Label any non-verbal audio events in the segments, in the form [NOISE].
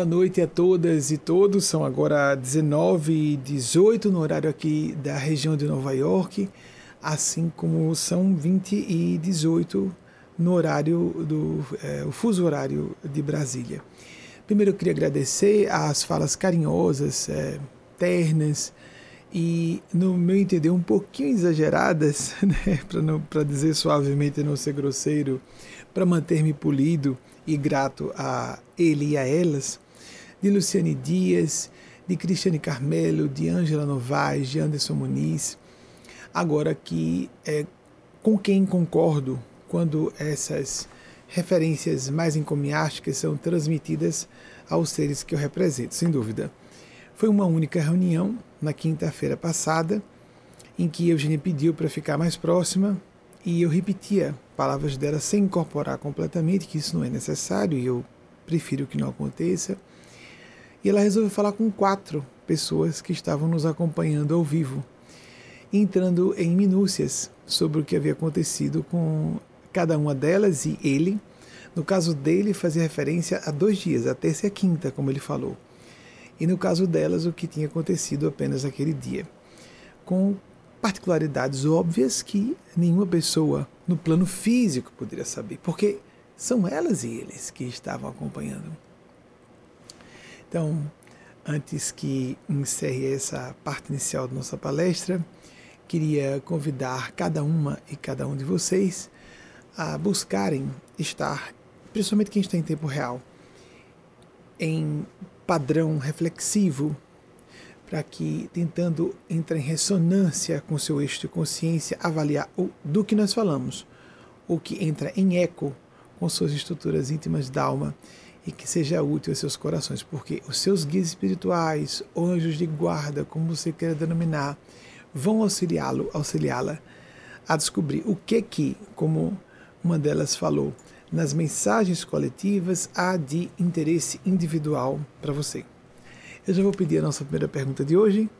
Boa noite a todas e todos. São agora 19 e 18 no horário aqui da região de Nova York, assim como são 20 e 18 no horário do é, o fuso horário de Brasília. Primeiro eu queria agradecer as falas carinhosas, é, ternas e, no meu entender, um pouquinho exageradas, [LAUGHS] né, para dizer suavemente, não ser grosseiro, para manter-me polido e grato a ele e a elas, de Luciane Dias, de Cristiane Carmelo, de Ângela Novaes, de Anderson Muniz. Agora que é com quem concordo quando essas referências mais encomiásticas são transmitidas aos seres que eu represento, sem dúvida. Foi uma única reunião na quinta-feira passada em que Eugênia pediu para ficar mais próxima e eu repetia palavras dela sem incorporar completamente, que isso não é necessário e eu prefiro que não aconteça. E ela resolveu falar com quatro pessoas que estavam nos acompanhando ao vivo, entrando em minúcias sobre o que havia acontecido com cada uma delas e ele. No caso dele, fazia referência a dois dias, a terça e a quinta, como ele falou. E no caso delas, o que tinha acontecido apenas aquele dia. Com particularidades óbvias que nenhuma pessoa no plano físico poderia saber, porque são elas e eles que estavam acompanhando. Então, antes que encerre essa parte inicial da nossa palestra, queria convidar cada uma e cada um de vocês a buscarem estar, principalmente quem está em tempo real, em padrão reflexivo para que, tentando entrar em ressonância com seu eixo de consciência, avaliar o, do que nós falamos, o que entra em eco com suas estruturas íntimas da alma e que seja útil aos seus corações, porque os seus guias espirituais, anjos de guarda, como você queira denominar, vão auxiliá-lo, auxiliá-la a descobrir o que que, como uma delas falou, nas mensagens coletivas há de interesse individual para você. Eu já vou pedir a nossa primeira pergunta de hoje.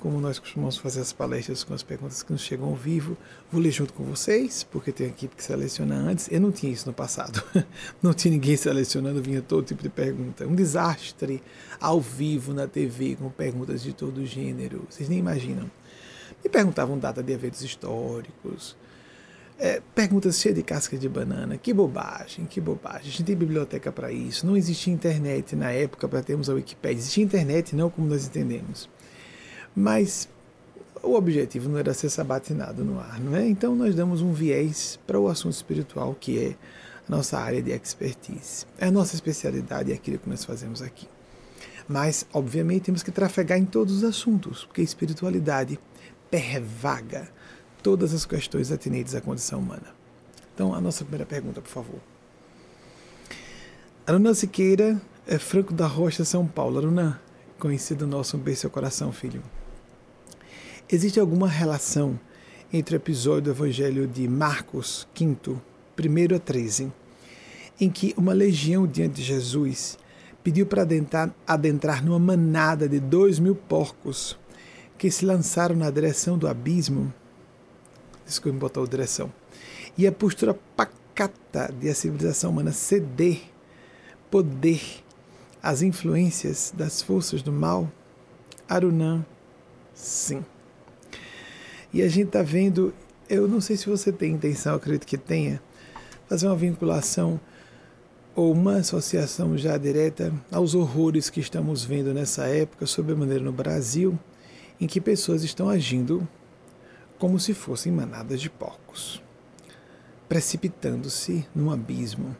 Como nós costumamos fazer as palestras com as perguntas que nos chegam ao vivo, vou ler junto com vocês, porque tem equipe que seleciona antes. Eu não tinha isso no passado. [LAUGHS] Não tinha ninguém selecionando, vinha todo tipo de pergunta. Um desastre ao vivo na TV, com perguntas de todo gênero. Vocês nem imaginam. Me perguntavam data de eventos históricos, é, perguntas cheias de casca de banana. Que bobagem, que bobagem. A gente tem biblioteca para isso. Não existia internet na época para termos a Wikipédia. Existia internet, não como nós entendemos. Mas o objetivo não era ser sabatinado no ar, não é? Então nós damos um viés para o assunto espiritual, que é a nossa área de expertise. É a nossa especialidade, é aquilo que nós fazemos aqui. Mas, obviamente, temos que trafegar em todos os assuntos, porque a espiritualidade pervaga todas as questões atinentes à condição humana. Então, a nossa primeira pergunta, por favor. Aruna Siqueira é Franco da Rocha, São Paulo. Aruna, conhecido nosso, um beijo seu coração, filho. Existe alguma relação entre o episódio do Evangelho de Marcos, 5, 1 a 13, em que uma legião diante de Jesus pediu para adentrar, adentrar numa manada de dois mil porcos que se lançaram na direção do abismo desculpe botar a direção. E a postura pacata de a civilização humana ceder poder às influências das forças do mal, Arunã, sim. E a gente está vendo, eu não sei se você tem intenção, acredito que tenha, fazer uma vinculação ou uma associação já direta aos horrores que estamos vendo nessa época, maneira no Brasil, em que pessoas estão agindo como se fossem manadas de porcos, precipitando-se num abismo.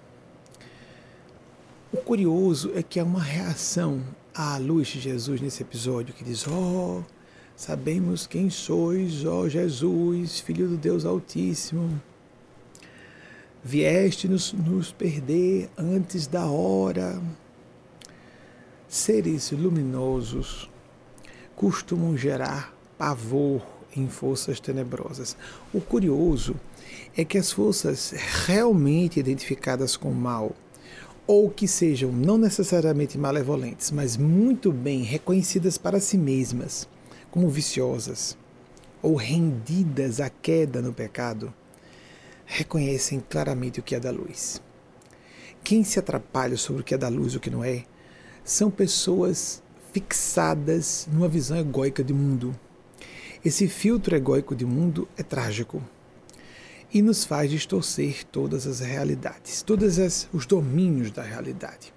O curioso é que há uma reação à luz de Jesus nesse episódio que diz: Oh, sabemos quem sois, ó Jesus, Filho do Deus Altíssimo. Vieste nos, nos perder antes da hora. Seres luminosos costumam gerar pavor em forças tenebrosas. O curioso é que as forças realmente identificadas com o mal, ou que sejam não necessariamente malevolentes, mas muito bem reconhecidas para si mesmas como viciosas ou rendidas à queda no pecado, reconhecem claramente o que é da luz. Quem se atrapalha sobre o que é da luz e o que não é, são pessoas fixadas numa visão egóica de mundo. Esse filtro egóico de mundo é trágico e nos faz distorcer todas as realidades, todos os domínios da realidade.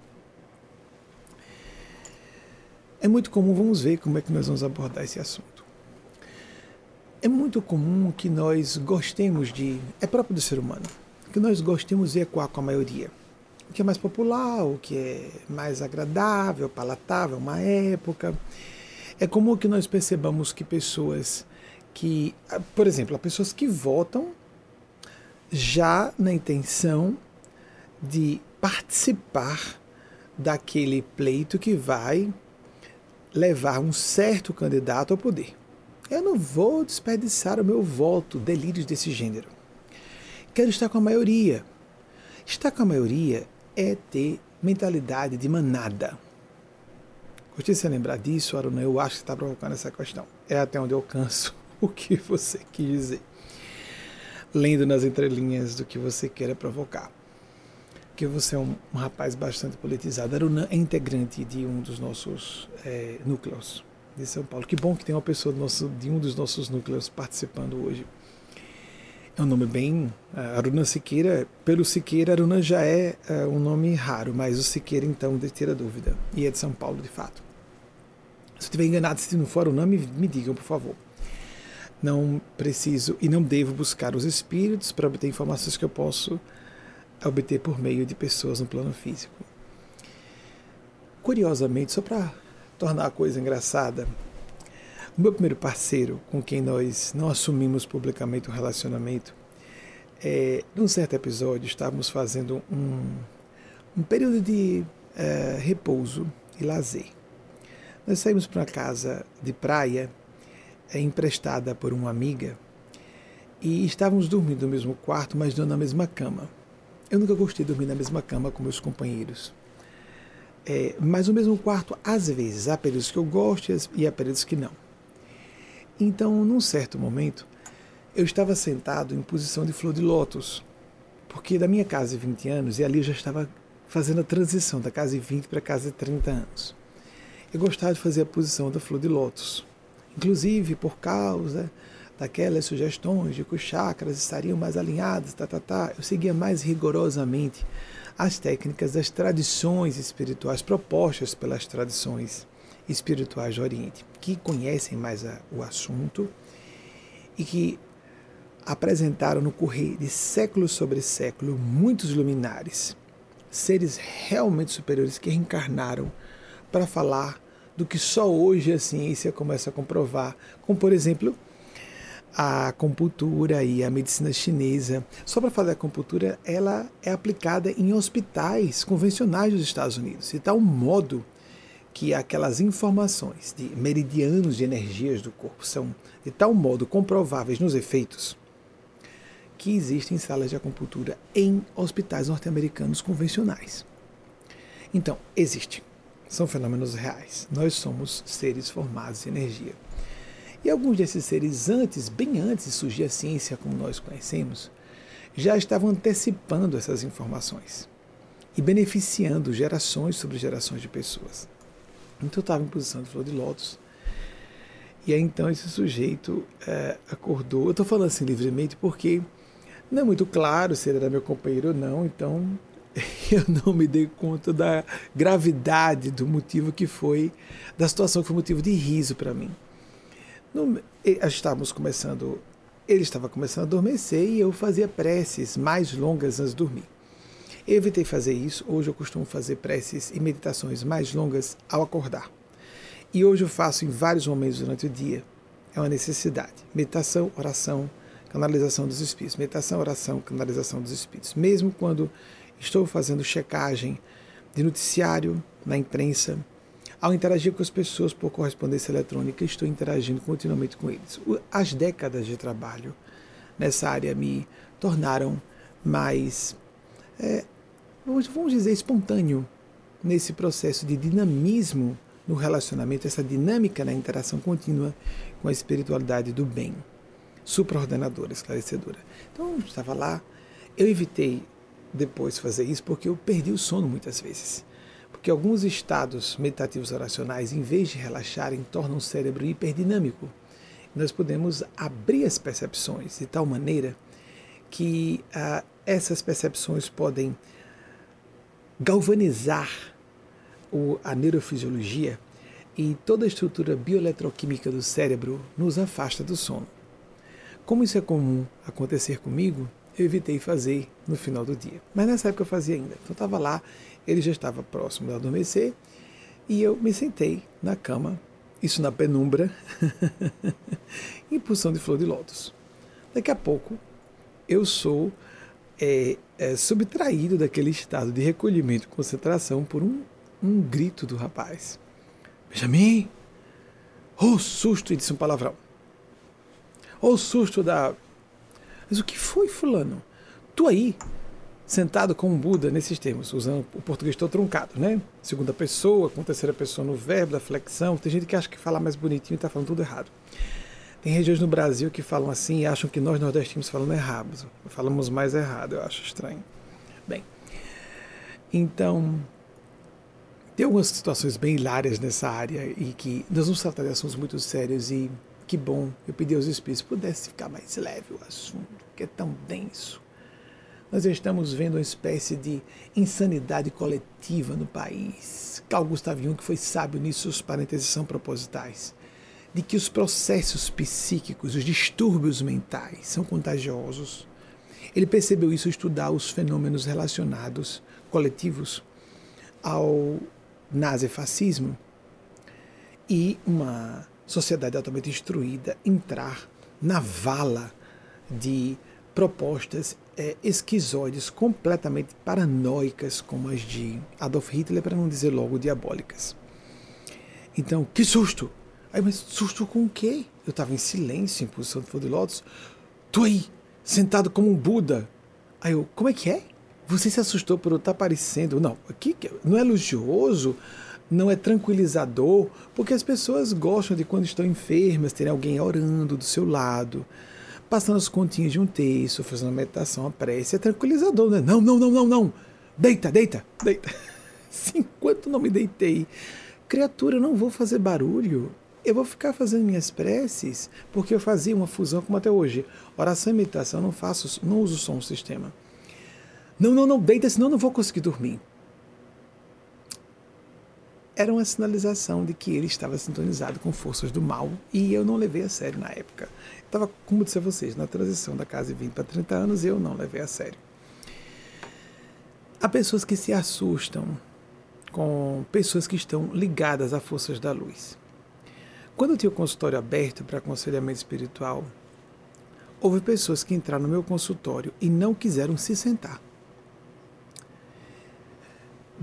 É muito comum, vamos ver como é que nós vamos abordar esse assunto. É muito comum que nós gostemos de, é próprio do ser humano, que nós gostemos de ecoar com a maioria. O que é mais popular, o que é mais agradável, palatável, uma época. É comum que nós percebamos que pessoas que, por exemplo, pessoas que votam já na intenção de participar daquele pleito que vai levar um certo candidato ao poder. Eu não vou desperdiçar o meu voto, delírios desse gênero. Quero estar com a maioria. Estar com a maioria é ter mentalidade de manada. Gostei de lembrar disso, Aruna. Eu acho que está provocando essa questão. É até onde eu canso [LAUGHS] o que você quis dizer lendo nas entrelinhas do que você queira provocar. Que você é um, um rapaz bastante politizado. Aruna é integrante de um dos nossos é, núcleos de São Paulo. Que bom que tem uma pessoa nosso, de um dos nossos núcleos participando hoje. É um nome bem. Aruna Siqueira, pelo Siqueira, Aruna já é uh, um nome raro, mas o Siqueira, então, tira dúvida. E é de São Paulo, de fato. Se eu estiver enganado, se não for o nome, me digam, por favor não preciso e não devo buscar os espíritos para obter informações que eu posso obter por meio de pessoas no plano físico. Curiosamente, só para tornar a coisa engraçada, o meu primeiro parceiro, com quem nós não assumimos publicamente um relacionamento, é, num certo episódio estávamos fazendo um, um período de é, repouso e lazer. Nós saímos para uma casa de praia é emprestada por uma amiga e estávamos dormindo no mesmo quarto, mas não na mesma cama. Eu nunca gostei de dormir na mesma cama com meus companheiros. É, mas no mesmo quarto, às vezes, há períodos que eu gosto e há períodos que não. Então, num certo momento, eu estava sentado em posição de flor de lótus, porque da minha casa de 20 anos, e ali eu já estava fazendo a transição da casa de 20 para a casa de 30 anos. Eu gostava de fazer a posição da flor de lótus inclusive por causa daquelas sugestões de que os chakras estariam mais alinhados, tá, tá, tá, eu seguia mais rigorosamente as técnicas das tradições espirituais propostas pelas tradições espirituais do Oriente, que conhecem mais a, o assunto e que apresentaram no correr de século sobre século muitos luminares, seres realmente superiores que reencarnaram para falar do que só hoje a ciência começa a comprovar, como por exemplo a acupuntura e a medicina chinesa. Só para falar da acupuntura, ela é aplicada em hospitais convencionais dos Estados Unidos, de tal modo que aquelas informações de meridianos de energias do corpo são de tal modo comprováveis nos efeitos que existem salas de acupuntura em hospitais norte-americanos convencionais. Então, existe são fenômenos reais. Nós somos seres formados de energia. E alguns desses seres, antes, bem antes de surgir a ciência como nós conhecemos, já estavam antecipando essas informações e beneficiando gerações sobre gerações de pessoas. Então eu estava em posição de flor de lótus. E aí então esse sujeito é, acordou. Eu estou falando assim livremente porque não é muito claro se ele era meu companheiro ou não, então [LAUGHS] eu não me dei conta da gravidade do motivo que foi, da situação que foi motivo de riso para mim. No, estávamos começando, ele estava começando a adormecer e eu fazia preces mais longas antes de dormir. Eu evitei fazer isso, hoje eu costumo fazer preces e meditações mais longas ao acordar. E hoje eu faço em vários momentos durante o dia. É uma necessidade. Meditação, oração, canalização dos espíritos. Meditação, oração, canalização dos espíritos. Mesmo quando estou fazendo checagem de noticiário na imprensa. Ao interagir com as pessoas por correspondência eletrônica, estou interagindo continuamente com eles. As décadas de trabalho nessa área me tornaram mais, é, vamos dizer, espontâneo nesse processo de dinamismo no relacionamento, essa dinâmica na interação contínua com a espiritualidade do bem, supraordenadora, esclarecedora. Então, estava lá, eu evitei depois fazer isso porque eu perdi o sono muitas vezes. Porque alguns estados meditativos oracionais, em vez de relaxarem, tornam o cérebro hiperdinâmico. Nós podemos abrir as percepções de tal maneira que ah, essas percepções podem galvanizar o, a neurofisiologia e toda a estrutura bioeletroquímica do cérebro nos afasta do sono. Como isso é comum acontecer comigo, eu evitei fazer no final do dia. Mas nessa época eu fazia ainda. Então eu estava lá, ele já estava próximo de adormecer e eu me sentei na cama, isso na penumbra, [LAUGHS] em pulsão de flor de lótus. Daqui a pouco eu sou é, é, subtraído daquele estado de recolhimento e concentração por um, um grito do rapaz. Benjamin! Oh, susto! E disse um palavrão. Oh, susto da. Mas o que foi, Fulano? Tu aí, sentado como um Buda nesses termos, usando o português todo truncado, né? Segunda pessoa, com terceira pessoa no verbo, da flexão. Tem gente que acha que fala mais bonitinho está falando tudo errado. Tem regiões no Brasil que falam assim e acham que nós nordestinos falamos errado. Falamos mais errado, eu acho estranho. Bem, então, tem algumas situações bem hilárias nessa área e que nós vamos tratar de assuntos muito sérios e que bom, eu pedi aos Espíritos pudesse ficar mais leve o assunto, que é tão denso. Nós estamos vendo uma espécie de insanidade coletiva no país. Carl Gustav Jung, foi sábio nisso, os parênteses são propositais de que os processos psíquicos, os distúrbios mentais são contagiosos. Ele percebeu isso ao estudar os fenômenos relacionados, coletivos, ao nazifascismo e uma sociedade altamente instruída entrar na vala de propostas é, esquizoides completamente paranoicas, como as de Adolf Hitler, para não dizer logo diabólicas. Então, que susto! Aí, mas susto com o quê? Eu estava em silêncio, em posição de flor de lótus. Tô aí, sentado como um Buda. Aí eu, como é que é? Você se assustou por eu estar aparecendo? Não, aqui não é elogioso, não é tranquilizador, porque as pessoas gostam de quando estão enfermas, terem alguém orando do seu lado, passando as continhas de um texto, fazendo uma meditação, a prece. É tranquilizador, né? Não, não, não, não, não. Deita, deita, deita. [LAUGHS] Enquanto não me deitei, criatura, eu não vou fazer barulho eu vou ficar fazendo minhas preces porque eu fazia uma fusão como até hoje. Oração e meditação, eu não faço, não uso som no sistema. Não, não, não, deita, senão eu não vou conseguir dormir. Era uma sinalização de que ele estava sintonizado com forças do mal e eu não levei a sério na época. Estava, como disse a vocês, na transição da casa de 20 para 30 anos, eu não levei a sério. Há pessoas que se assustam com pessoas que estão ligadas a forças da luz. Quando eu tinha o consultório aberto para aconselhamento espiritual, houve pessoas que entraram no meu consultório e não quiseram se sentar.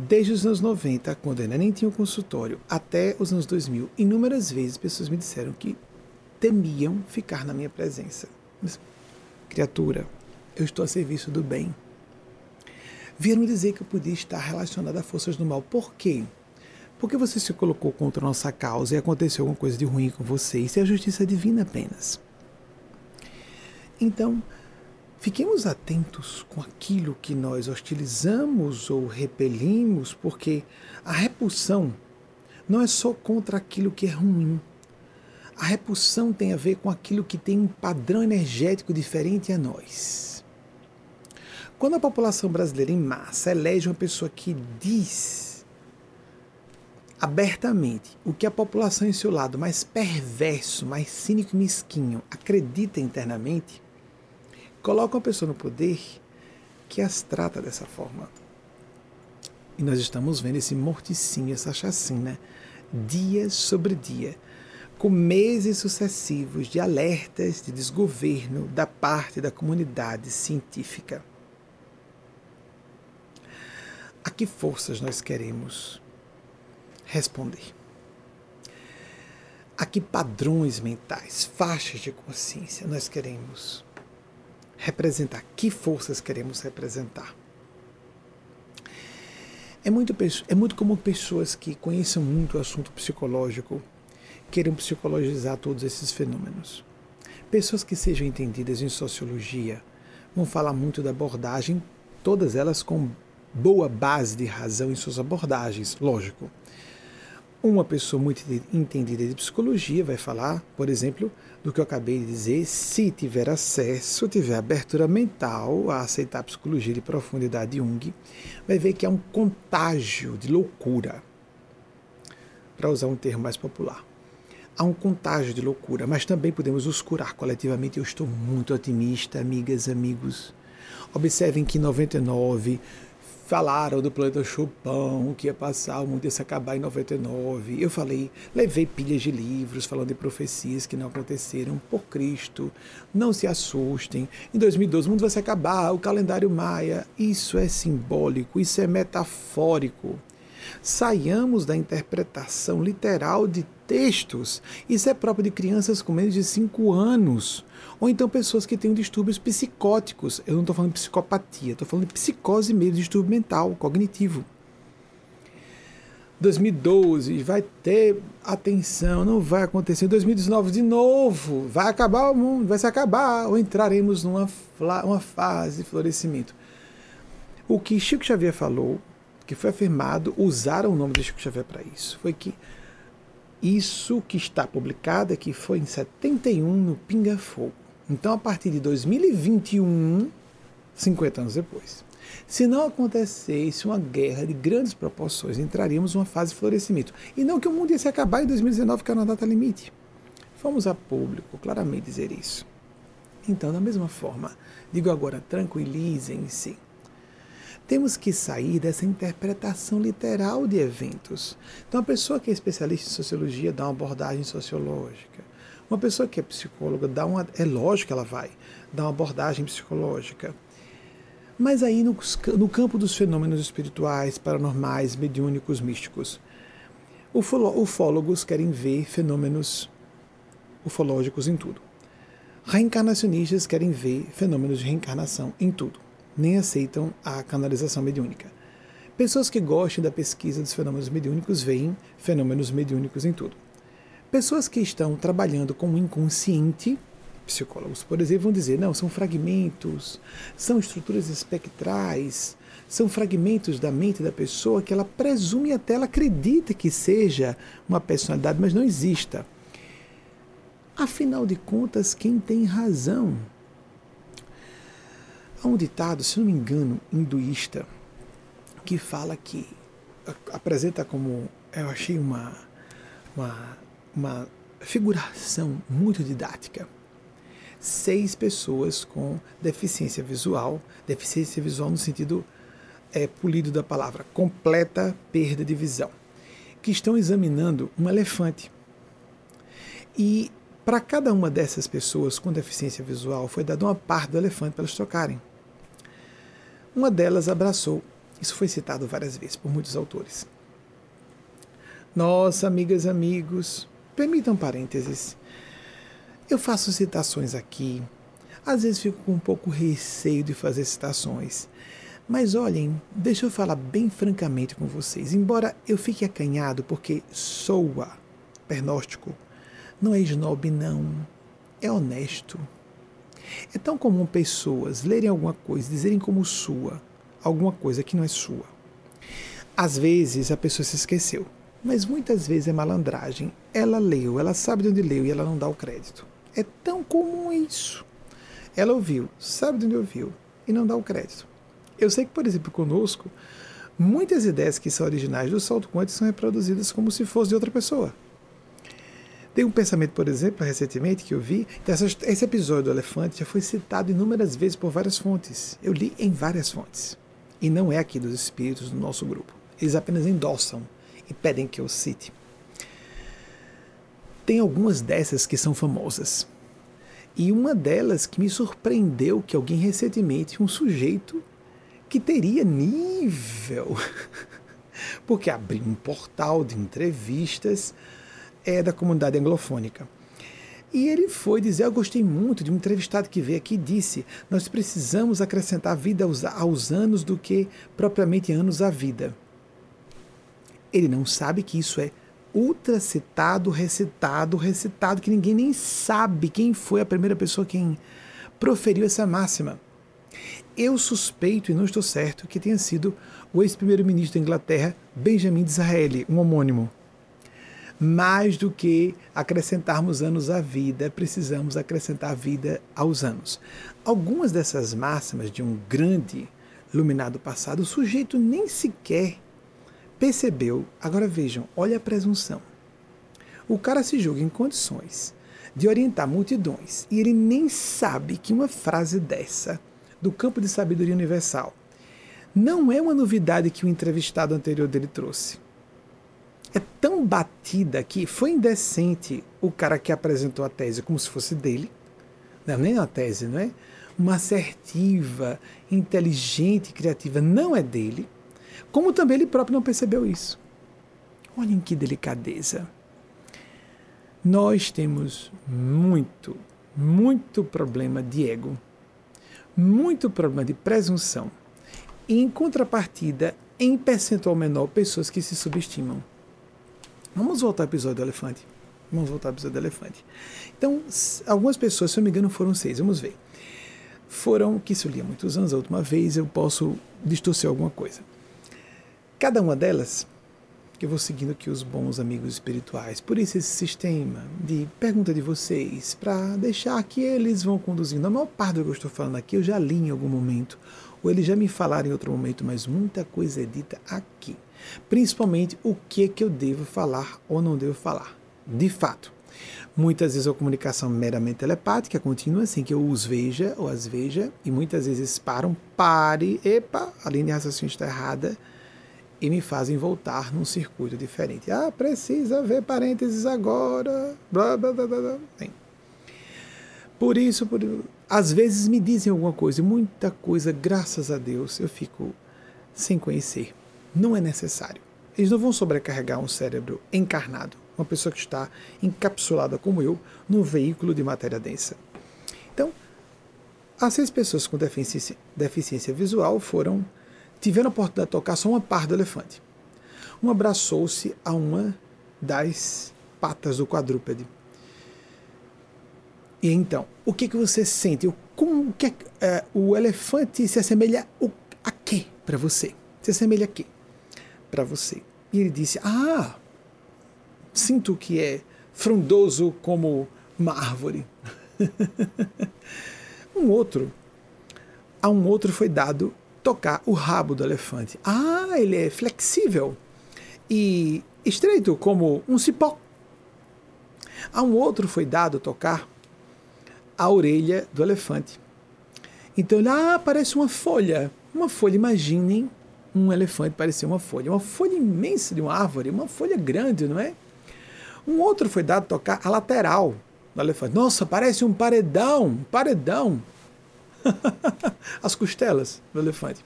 Desde os anos 90, quando eu ainda nem tinha um consultório, até os anos 2000, inúmeras vezes pessoas me disseram que temiam ficar na minha presença. Mas, criatura, eu estou a serviço do bem. Vieram dizer que eu podia estar relacionada a forças do mal. Por quê? Porque você se colocou contra a nossa causa e aconteceu alguma coisa de ruim com você. Isso é a justiça divina apenas. Então, fiquemos atentos com aquilo que nós hostilizamos ou repelimos, porque a repulsão não é só contra aquilo que é ruim. A repulsão tem a ver com aquilo que tem um padrão energético diferente a nós. Quando a população brasileira em massa elege uma pessoa que diz abertamente o que a população em seu lado mais perverso, mais cínico e mesquinho acredita internamente, coloca uma pessoa no poder que as trata dessa forma. E nós estamos vendo esse morticínio, essa chacina, dia sobre dia, com meses sucessivos de alertas de desgoverno da parte da comunidade científica. A que forças nós queremos responder. A que padrões mentais, faixas de consciência nós queremos representar? Que forças queremos representar? É muito, é muito comum pessoas que conheçam muito o assunto psicológico queiram psicologizar todos esses fenômenos. Pessoas que sejam entendidas em sociologia vão falar muito da abordagem, todas elas com boa base de razão em suas abordagens, lógico. Uma pessoa muito entendida de psicologia vai falar, por exemplo, do que eu acabei de dizer, se tiver acesso, tiver abertura mental a aceitar a psicologia de profundidade de Jung, vai ver que é um contágio de loucura, para usar um termo mais popular. Há um contágio de loucura, mas também podemos os curar coletivamente. Eu estou muito otimista, amigas, amigos. Observem que 99 falaram do planeta Chupão, que ia passar, o mundo ia se acabar em 99. Eu falei, levei pilhas de livros falando de profecias que não aconteceram por Cristo. Não se assustem. Em 2012 o mundo vai se acabar, o calendário maia. Isso é simbólico, isso é metafórico. Saiamos da interpretação literal de textos. Isso é próprio de crianças com menos de 5 anos. Ou então pessoas que têm distúrbios psicóticos. Eu não estou falando de psicopatia, estou falando de psicose mesmo, distúrbio mental, cognitivo. 2012 vai ter atenção, não vai acontecer. 2019 de novo, vai acabar o mundo, vai se acabar, ou entraremos numa uma fase de florescimento. O que Chico Xavier falou, que foi afirmado, usaram o nome de Chico Xavier para isso, foi que isso que está publicado aqui foi em 71 no Pinga Fogo. Então, a partir de 2021, 50 anos depois, se não acontecesse uma guerra de grandes proporções, entraríamos numa fase de florescimento. E não que o mundo ia se acabar em 2019, que era uma data limite. Fomos a público claramente dizer isso. Então, da mesma forma, digo agora, tranquilizem-se. Temos que sair dessa interpretação literal de eventos. Então, a pessoa que é especialista em sociologia dá uma abordagem sociológica. Uma pessoa que é psicóloga dá uma, é lógico que ela vai dar uma abordagem psicológica. Mas aí no, no campo dos fenômenos espirituais, paranormais, mediúnicos, místicos, ufólogos querem ver fenômenos ufológicos em tudo. Reencarnacionistas querem ver fenômenos de reencarnação em tudo. Nem aceitam a canalização mediúnica. Pessoas que gostem da pesquisa dos fenômenos mediúnicos veem fenômenos mediúnicos em tudo. Pessoas que estão trabalhando com o inconsciente, psicólogos, por exemplo, vão dizer: não, são fragmentos, são estruturas espectrais, são fragmentos da mente da pessoa que ela presume até ela acredita que seja uma personalidade, mas não exista. Afinal de contas, quem tem razão? Há um ditado, se não me engano, hinduísta, que fala que apresenta como eu achei uma, uma uma figuração muito didática. Seis pessoas com deficiência visual, deficiência visual no sentido é, polido da palavra, completa perda de visão, que estão examinando um elefante. E para cada uma dessas pessoas com deficiência visual foi dada uma parte do elefante para elas tocarem. Uma delas abraçou. Isso foi citado várias vezes por muitos autores. Nossa, amigas amigos, Permitam parênteses. Eu faço citações aqui. Às vezes fico com um pouco receio de fazer citações. Mas olhem, deixa eu falar bem francamente com vocês. Embora eu fique acanhado porque soa pernóstico, não é snob, não. É honesto. É tão comum pessoas lerem alguma coisa, dizerem como sua, alguma coisa que não é sua. Às vezes a pessoa se esqueceu. Mas muitas vezes é malandragem. Ela leu, ela sabe de onde leu e ela não dá o crédito. É tão comum isso. Ela ouviu, sabe de onde ouviu e não dá o crédito. Eu sei que, por exemplo, conosco, muitas ideias que são originais do salto quântico são reproduzidas como se fosse de outra pessoa. Tem um pensamento, por exemplo, recentemente que eu vi, esse episódio do elefante já foi citado inúmeras vezes por várias fontes. Eu li em várias fontes. E não é aqui dos espíritos do nosso grupo. Eles apenas endossam e pedem que eu cite. Tem algumas dessas que são famosas. E uma delas que me surpreendeu que alguém recentemente, um sujeito que teria nível, [LAUGHS] porque abriu um portal de entrevistas é da comunidade anglofônica. E ele foi dizer: Eu gostei muito de um entrevistado que veio aqui e disse: Nós precisamos acrescentar vida aos, aos anos do que propriamente anos à vida. Ele não sabe que isso é ultra citado, recitado, recitado, que ninguém nem sabe quem foi a primeira pessoa quem proferiu essa máxima. eu suspeito, e não estou certo, que tenha sido o ex-primeiro-ministro da Inglaterra, Benjamin Disraeli, um homônimo. Mais do que acrescentarmos anos à vida, precisamos acrescentar vida aos anos. Algumas dessas máximas de um grande iluminado passado, o sujeito nem sequer percebeu. Agora vejam, olha a presunção. O cara se julga em condições de orientar multidões e ele nem sabe que uma frase dessa do campo de sabedoria universal. Não é uma novidade que o entrevistado anterior dele trouxe. É tão batida que foi indecente o cara que apresentou a tese como se fosse dele. Não, nem a tese, não é? Uma assertiva, inteligente, criativa não é dele. Como também ele próprio não percebeu isso. Olhem que delicadeza. Nós temos muito, muito problema de ego muito problema de presunção. E, em contrapartida, em percentual menor, pessoas que se subestimam. Vamos voltar ao episódio do elefante. Vamos voltar ao episódio do elefante. Então, algumas pessoas, se eu me engano, foram seis. Vamos ver. Foram, que isso eu li há muitos anos, a última vez, eu posso distorcer alguma coisa. Cada uma delas eu vou seguindo aqui os bons amigos espirituais. Por isso esse sistema de pergunta de vocês, para deixar que eles vão conduzindo. A maior parte do que eu estou falando aqui eu já li em algum momento, ou eles já me falaram em outro momento, mas muita coisa é dita aqui. Principalmente o que que eu devo falar ou não devo falar. De fato, muitas vezes a comunicação meramente telepática continua assim, que eu os veja ou as veja, e muitas vezes param, pare, epa, a linha de raciocínio está errada, e me fazem voltar num circuito diferente. Ah, precisa ver parênteses agora. Blá, blá, blá, blá. Bem, por isso, por, às vezes me dizem alguma coisa, e muita coisa, graças a Deus, eu fico sem conhecer. Não é necessário. Eles não vão sobrecarregar um cérebro encarnado, uma pessoa que está encapsulada como eu, num veículo de matéria densa. Então, as seis pessoas com deficiência, deficiência visual foram tiveram a oportunidade de tocar só uma parte do elefante. Um abraçou-se a uma das patas do quadrúpede. E então, o que, que você sente? Como que é, o elefante se assemelha a quê para você? Se assemelha a quê para você? E ele disse: Ah, sinto que é frondoso como uma árvore. [LAUGHS] um outro, a um outro foi dado tocar o rabo do elefante. Ah, ele é flexível e estreito como um cipó. A um outro foi dado tocar a orelha do elefante. Então ele, ah, parece uma folha. Uma folha, imaginem um elefante parecer uma folha. Uma folha imensa de uma árvore, uma folha grande, não é? Um outro foi dado tocar a lateral do elefante. Nossa, parece um paredão, um paredão. [LAUGHS] as costelas do elefante.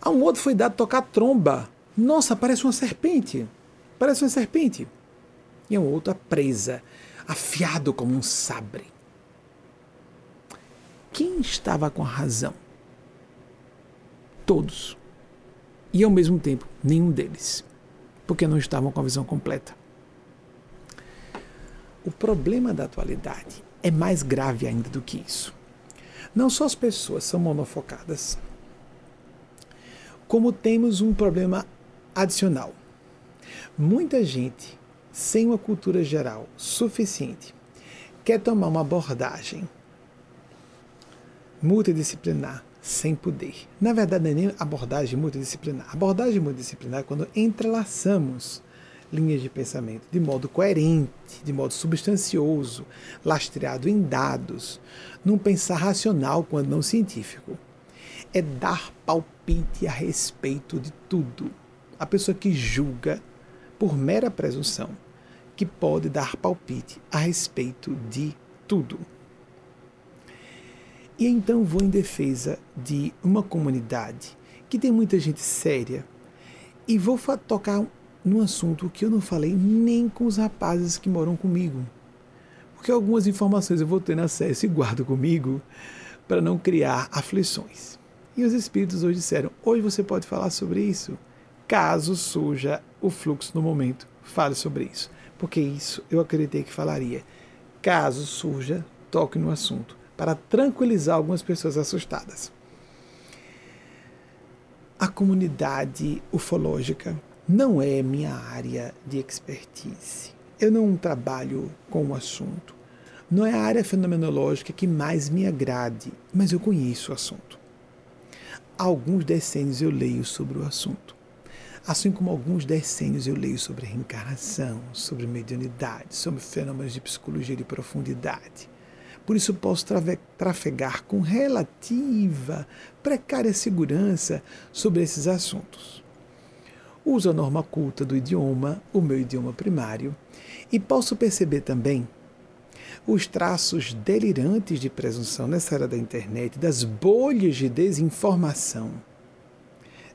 A um outro foi dado tocar tromba. Nossa, parece uma serpente. Parece uma serpente. E a um outro a presa, afiado como um sabre. Quem estava com a razão? Todos. E ao mesmo tempo, nenhum deles. Porque não estavam com a visão completa. O problema da atualidade é mais grave ainda do que isso. Não só as pessoas são monofocadas, como temos um problema adicional. Muita gente, sem uma cultura geral suficiente, quer tomar uma abordagem multidisciplinar sem poder. Na verdade, não é nem abordagem multidisciplinar. Abordagem multidisciplinar é quando entrelaçamos linhas de pensamento de modo coerente, de modo substancioso, lastreado em dados, num pensar racional quando não científico. É dar palpite a respeito de tudo. A pessoa que julga por mera presunção que pode dar palpite a respeito de tudo. E então vou em defesa de uma comunidade que tem muita gente séria e vou tocar num assunto que eu não falei nem com os rapazes que moram comigo. Porque algumas informações eu vou ter acesso e guardo comigo para não criar aflições. E os espíritos hoje disseram: hoje você pode falar sobre isso. Caso surja o fluxo no momento, fale sobre isso. Porque isso eu acreditei que falaria. Caso surja, toque no assunto, para tranquilizar algumas pessoas assustadas. comunidade ufológica não é minha área de expertise. Eu não trabalho com o assunto. Não é a área fenomenológica que mais me agrade, mas eu conheço o assunto. Há alguns decênios eu leio sobre o assunto. Assim como alguns decênios eu leio sobre reencarnação, sobre mediunidade, sobre fenômenos de psicologia de profundidade. Por isso posso trafegar com relativa, precária segurança sobre esses assuntos. Uso a norma culta do idioma, o meu idioma primário, e posso perceber também os traços delirantes de presunção nessa era da internet, das bolhas de desinformação,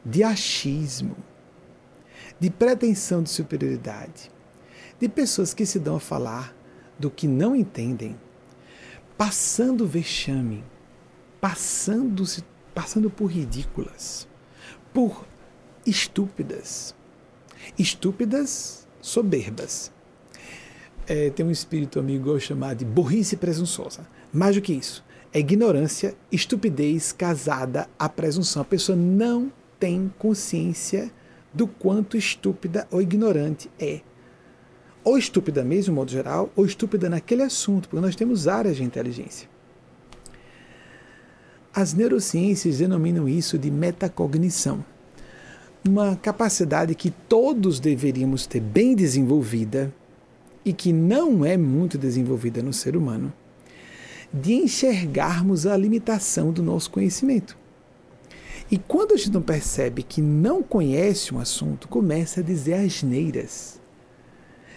de achismo, de pretensão de superioridade, de pessoas que se dão a falar do que não entendem passando vexame, passando, passando por ridículas, por estúpidas, estúpidas soberbas. É, tem um espírito amigo chamado de burrice presunçosa. Mais do que isso, é ignorância, estupidez casada à presunção. A pessoa não tem consciência do quanto estúpida ou ignorante é ou estúpida mesmo, de modo geral, ou estúpida naquele assunto, porque nós temos áreas de inteligência. As neurociências denominam isso de metacognição, uma capacidade que todos deveríamos ter bem desenvolvida e que não é muito desenvolvida no ser humano, de enxergarmos a limitação do nosso conhecimento. E quando a gente não percebe que não conhece um assunto, começa a dizer asneiras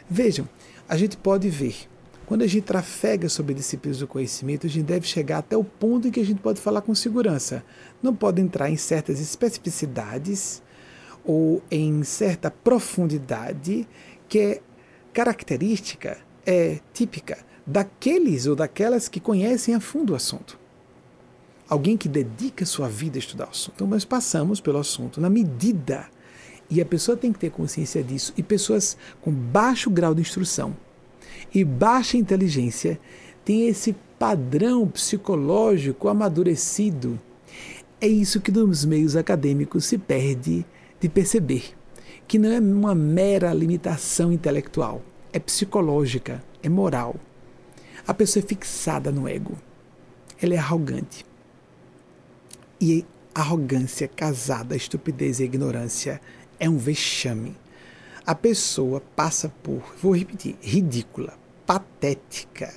Vejam, a gente pode ver, quando a gente trafega sobre disciplinas do conhecimento, a gente deve chegar até o ponto em que a gente pode falar com segurança. Não pode entrar em certas especificidades ou em certa profundidade que é característica, é típica daqueles ou daquelas que conhecem a fundo o assunto. Alguém que dedica sua vida a estudar o assunto. Então, nós passamos pelo assunto na medida e a pessoa tem que ter consciência disso. E pessoas com baixo grau de instrução e baixa inteligência têm esse padrão psicológico amadurecido. É isso que nos meios acadêmicos se perde de perceber, que não é uma mera limitação intelectual, é psicológica, é moral. A pessoa é fixada no ego. Ela é arrogante. E arrogância casada à estupidez e ignorância é um vexame. A pessoa passa por, vou repetir, ridícula, patética,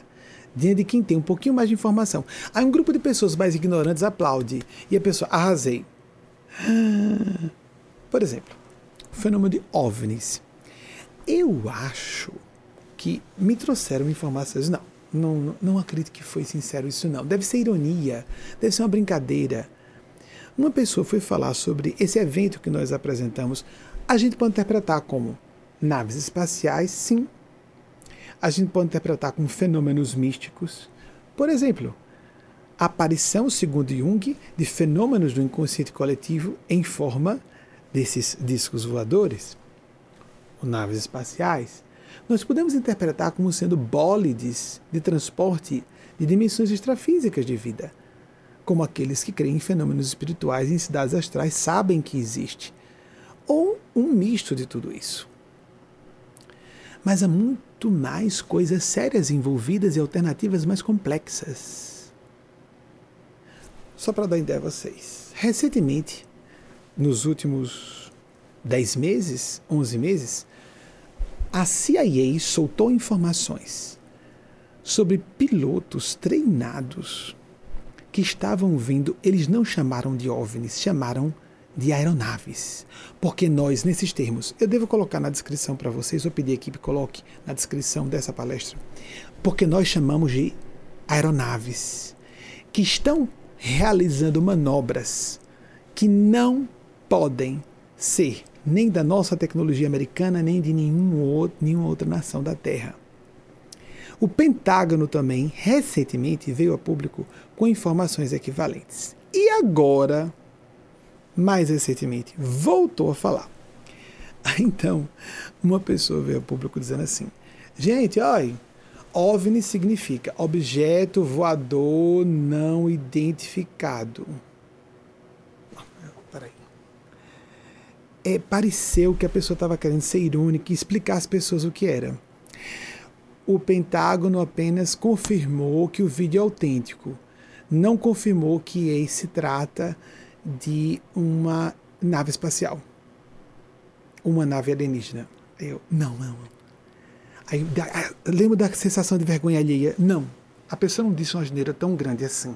diante de quem tem um pouquinho mais de informação. Aí um grupo de pessoas mais ignorantes aplaude e a pessoa, arrasei. [GASPS] Por exemplo, o fenômeno de OVNIs. Eu acho que me trouxeram informações. Não, não, não acredito que foi sincero isso não. Deve ser ironia, deve ser uma brincadeira. Uma pessoa foi falar sobre esse evento que nós apresentamos. A gente pode interpretar como naves espaciais, sim. A gente pode interpretar como fenômenos místicos. Por exemplo, a aparição, segundo Jung, de fenômenos do inconsciente coletivo em forma desses discos voadores, ou naves espaciais. Nós podemos interpretar como sendo bólides de transporte de dimensões extrafísicas de vida como aqueles que creem em fenômenos espirituais em cidades astrais sabem que existe, ou um misto de tudo isso. Mas há muito mais coisas sérias envolvidas e alternativas mais complexas. Só para dar ideia a vocês. Recentemente, nos últimos 10 meses, 11 meses, a CIA soltou informações sobre pilotos treinados que estavam vindo, eles não chamaram de OVNIs, chamaram de aeronaves. Porque nós, nesses termos, eu devo colocar na descrição para vocês, ou pedir a equipe coloque na descrição dessa palestra, porque nós chamamos de aeronaves que estão realizando manobras que não podem ser nem da nossa tecnologia americana, nem de nenhum outro, nenhuma outra nação da Terra. O Pentágono também, recentemente, veio a público com informações equivalentes. E agora, mais recentemente, voltou a falar. [LAUGHS] Então, uma pessoa veio a público dizendo assim: gente, olha, OVNI significa objeto voador não identificado. Peraí. é, pareceu que a pessoa estava querendo ser irônica e explicar às pessoas o que era. O Pentágono apenas confirmou que o vídeo é autêntico, não confirmou que se trata de uma nave espacial, uma nave alienígena. Eu, não, não. Aí, lembro da sensação de vergonha alheia. Não, a pessoa não disse uma asneira tão grande assim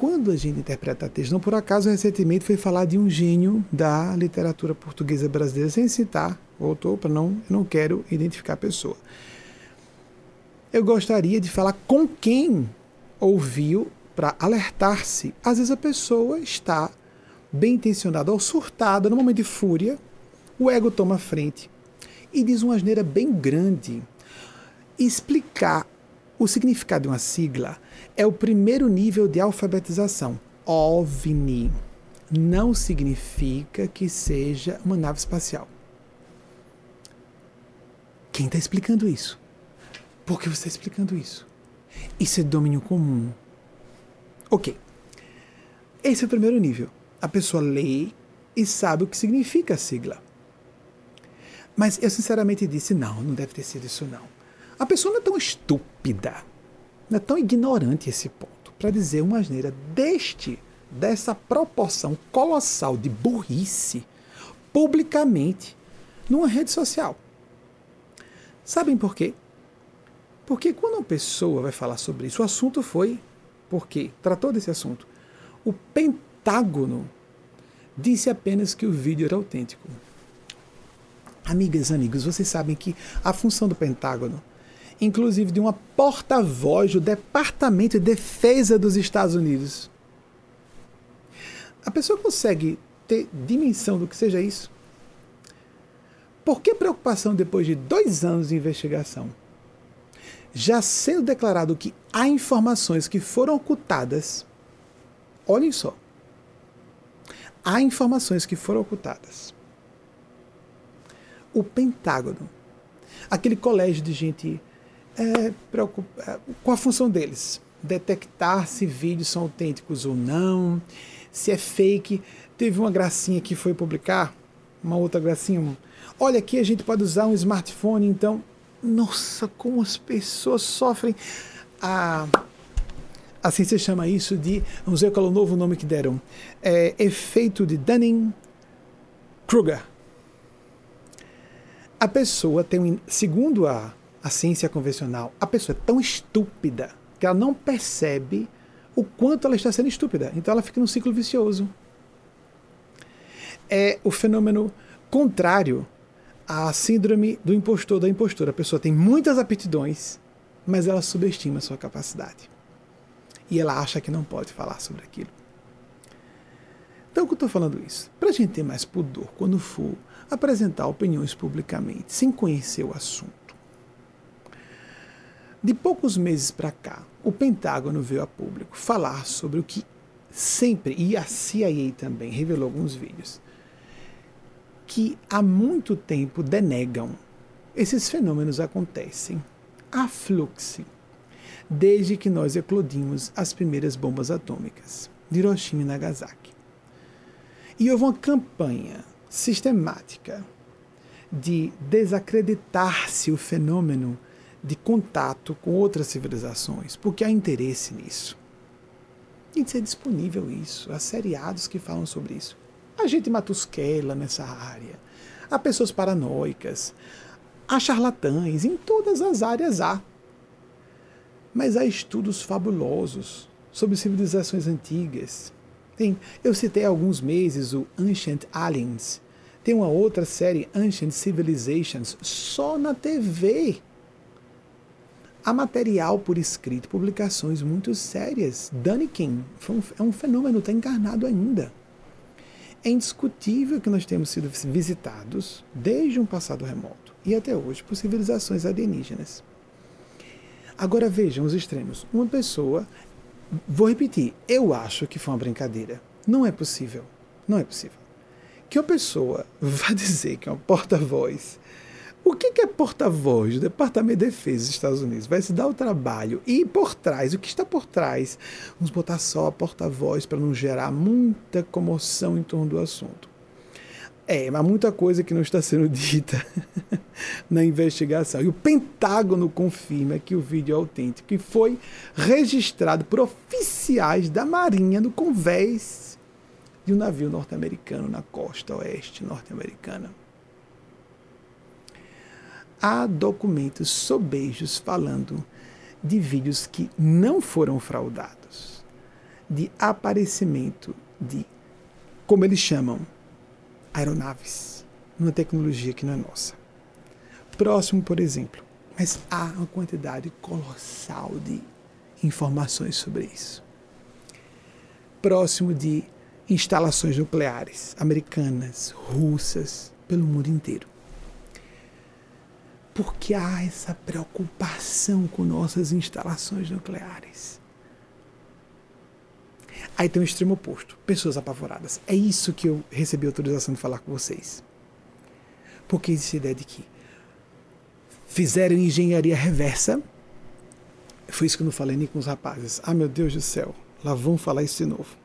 quando a gente interpreta texto, não por acaso recentemente foi falar de um gênio da literatura portuguesa brasileira, sem citar o autor, para não, eu não quero identificar a pessoa. Eu gostaria de falar com quem ouviu para alertar-se. Às vezes a pessoa está bem intencionada ou surtada, no momento de fúria, o ego toma frente e diz uma asneira bem grande. Explicar o significado de uma sigla é o primeiro nível de alfabetização. OVNI não significa que seja uma nave espacial. Quem está explicando isso? Por que você está explicando isso? Isso é domínio comum. Ok. Esse é o primeiro nível. A pessoa lê e sabe o que significa a sigla. Mas eu sinceramente disse: não, não deve ter sido isso, não. A pessoa não é tão estúpida não é tão ignorante esse ponto para dizer uma asneira deste, dessa proporção colossal de burrice publicamente numa rede social. Sabem por quê? Porque quando uma pessoa vai falar sobre isso, o assunto foi porque tratou desse assunto. O Pentágono disse apenas que o vídeo era autêntico. Amigas, amigos, vocês sabem que a função do Pentágono inclusive de uma porta-voz do Departamento de Defesa dos Estados Unidos. A pessoa consegue ter dimensão do que seja isso? Por que preocupação depois de dois anos de investigação? Já sendo declarado que há informações que foram ocultadas, olhem só, há informações que foram ocultadas. O Pentágono, aquele colégio de gente é, é, com a função deles. Detectar se vídeos são autênticos ou não, se é fake. Teve uma gracinha que foi publicar, uma outra gracinha. Olha, aqui a gente pode usar um smartphone, então. Nossa, como as pessoas sofrem. A, assim se chama isso de. Vamos ver qual é o novo nome que deram. É, efeito de Dunning-Kruger. A pessoa tem, segundo a a ciência convencional, a pessoa é tão estúpida que ela não percebe o quanto ela está sendo estúpida. Então ela fica num ciclo vicioso. É o fenômeno contrário à síndrome do impostor da impostora. A pessoa tem muitas aptidões, mas ela subestima a sua capacidade. E ela acha que não pode falar sobre aquilo. Então, que eu estou falando isso? Para a gente ter mais pudor quando for apresentar opiniões publicamente, sem conhecer o assunto. De poucos meses para cá, o Pentágono veio a público falar sobre o que sempre, e a CIA também revelou alguns vídeos, que há muito tempo denegam esses fenômenos acontecem a fluxo, desde que nós eclodimos as primeiras bombas atômicas de Hiroshima e Nagasaki. E houve uma campanha sistemática de desacreditar-se o fenômeno de contato com outras civilizações, porque há interesse nisso. Tem que ser disponível isso. Há seriados que falam sobre isso. Há gente matusquela nessa área. Há pessoas paranoicas. Há charlatães. Em todas as áreas há. Mas há estudos fabulosos sobre civilizações antigas. Tem, eu citei há alguns meses o Ancient Aliens. Tem uma outra série, Ancient Civilizations, só na TV Há material por escrito, publicações muito sérias. Daniken é um fenômeno, está encarnado ainda. É indiscutível que nós temos sido visitados desde um passado remoto e até hoje por civilizações alienígenas. Agora vejam os extremos. Uma pessoa, vou repetir, eu acho que foi uma brincadeira. Não é possível. Não é possível. Que uma pessoa [LAUGHS] vá dizer que é uma porta-voz O que, é porta-voz do Departamento de Defesa dos Estados Unidos? Vai se dar o trabalho e por trás, o que está por trás? Vamos botar só a porta-voz para não gerar muita comoção em torno do assunto. É, mas muita coisa que não está sendo [LAUGHS] dita [LAUGHS] na investigação. E o Pentágono confirma que o vídeo é autêntico e foi registrado por oficiais da Marinha no convés de um navio norte-americano na costa oeste norte-americana. Há documentos sobejos falando de vídeos que não foram fraudados, de aparecimento de, como eles chamam, aeronaves, numa tecnologia que não é nossa. Próximo, por exemplo, mas há uma quantidade colossal de informações sobre isso. Próximo de instalações nucleares americanas, russas, pelo mundo inteiro. Porque há essa preocupação com nossas instalações nucleares. Aí tem o extremo oposto, pessoas apavoradas. É isso que eu recebi autorização de falar com vocês. Porque existe a ideia de que fizeram engenharia reversa. Foi isso que eu não falei nem com os rapazes. Ah, meu Deus do céu, lá vão falar isso de novo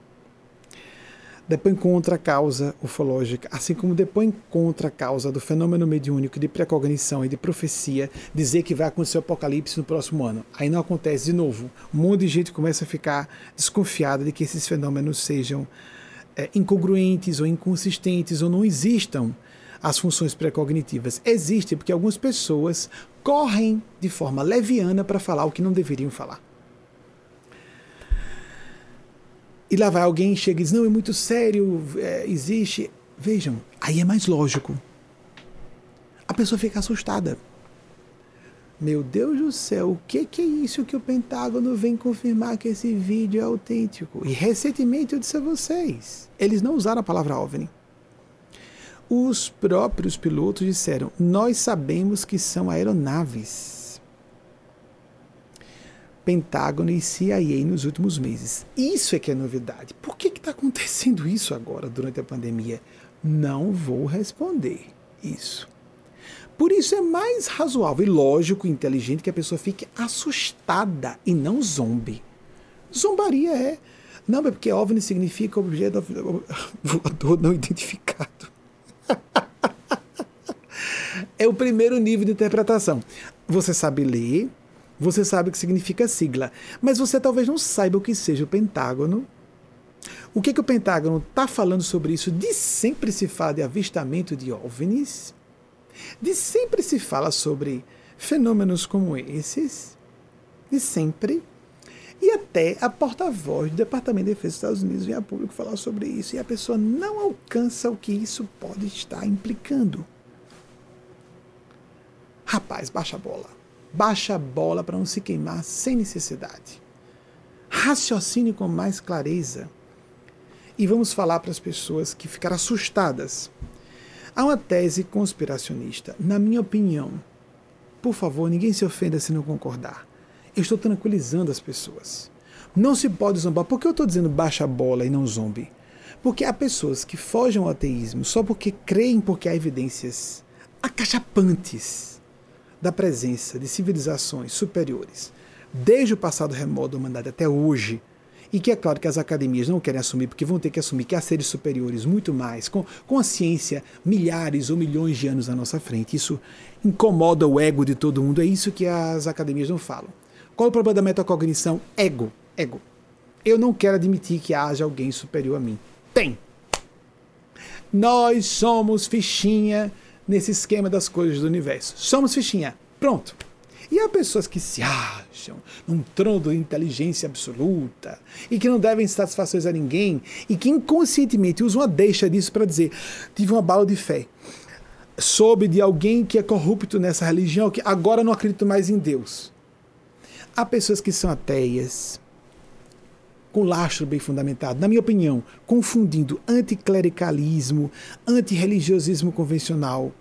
depõe contra a causa ufológica, assim como depõe contra a causa do fenômeno mediúnico de precognição e de profecia, dizer que vai acontecer o apocalipse no próximo ano. Aí não acontece de novo. Um monte de gente começa a ficar desconfiada de que esses fenômenos sejam é, incongruentes ou inconsistentes ou não existam as funções precognitivas. Existem porque algumas pessoas correm de forma leviana para falar o que não deveriam falar. E lá vai alguém chega e diz: Não, é muito sério, é, existe. Vejam, aí é mais lógico. A pessoa fica assustada. Meu Deus do céu, o que, que é isso que o Pentágono vem confirmar que esse vídeo é autêntico? E recentemente eu disse a vocês: eles não usaram a palavra OVNI. Os próprios pilotos disseram: Nós sabemos que são aeronaves Pentágono e CIA nos últimos meses. Isso é que é novidade. Por que está acontecendo isso agora, durante a pandemia? Não vou responder isso. Por isso é mais razoável e lógico e inteligente que a pessoa fique assustada e não zombe. Zombaria é. Não, é porque OVNI significa objeto [LAUGHS] voador não identificado. [LAUGHS] é o primeiro nível de interpretação. Você sabe ler, você sabe o que significa sigla, mas você talvez não saiba o que seja o Pentágono. O que, que o Pentágono está falando sobre isso? De sempre se fala de avistamento de OVNIs, de sempre se fala sobre fenômenos como esses, de sempre. E até a porta-voz do Departamento de Defesa dos Estados Unidos vem a público falar sobre isso e a pessoa não alcança o que isso pode estar implicando. Rapaz, baixa a bola. Baixa a bola para não se queimar sem necessidade. Raciocine com mais clareza. E vamos falar para as pessoas que ficaram assustadas. Há uma tese conspiracionista, na minha opinião. Por favor, ninguém se ofenda se não concordar. Eu estou tranquilizando as pessoas. Não se pode zombar. Por que eu estou dizendo baixa a bola e não zombe? Porque há pessoas que fogem ao ateísmo só porque creem porque há evidências acachapantes da presença de civilizações superiores, desde o passado remoto da humanidade até hoje, e que é claro que as academias não querem assumir, porque vão ter que assumir que há seres superiores muito mais, com, com a ciência milhares ou milhões de anos à nossa frente. Isso incomoda o ego de todo mundo, é isso que as academias não falam. Qual o problema da metacognição? Ego. Ego. Eu não quero admitir que haja alguém superior a mim. Tem. Nós somos fichinha nesse esquema das coisas do universo. Somos fichinha. Pronto. E há pessoas que se acham num trono de inteligência absoluta e que não devem satisfações a ninguém e que inconscientemente usam a deixa disso para dizer: tive uma bala de fé. Soube de alguém que é corrupto nessa religião que agora não acredito mais em Deus. Há pessoas que são ateias, com lastro bem fundamentado, na minha opinião, confundindo anticlericalismo, antirreligiosismo convencional,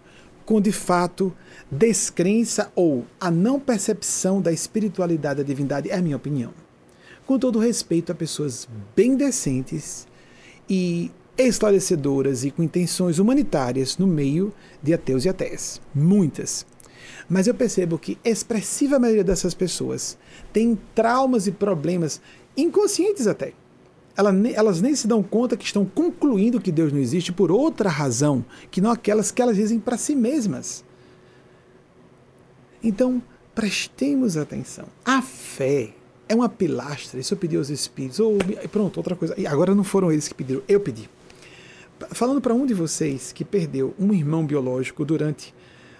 com de fato descrença ou a não percepção da espiritualidade da divindade, é a minha opinião. Com todo respeito a pessoas bem decentes e esclarecedoras e com intenções humanitárias no meio de ateus e ateias. Muitas. Mas eu percebo que expressiva maioria dessas pessoas tem traumas e problemas inconscientes até. Elas nem se dão conta que estão concluindo que Deus não existe por outra razão, que não aquelas que elas dizem para si mesmas. Então, prestemos atenção. A fé é uma pilastra, isso eu pedi aos espíritos. Ou, pronto, outra coisa. E agora não foram eles que pediram, eu pedi. Falando para um de vocês que perdeu um irmão biológico durante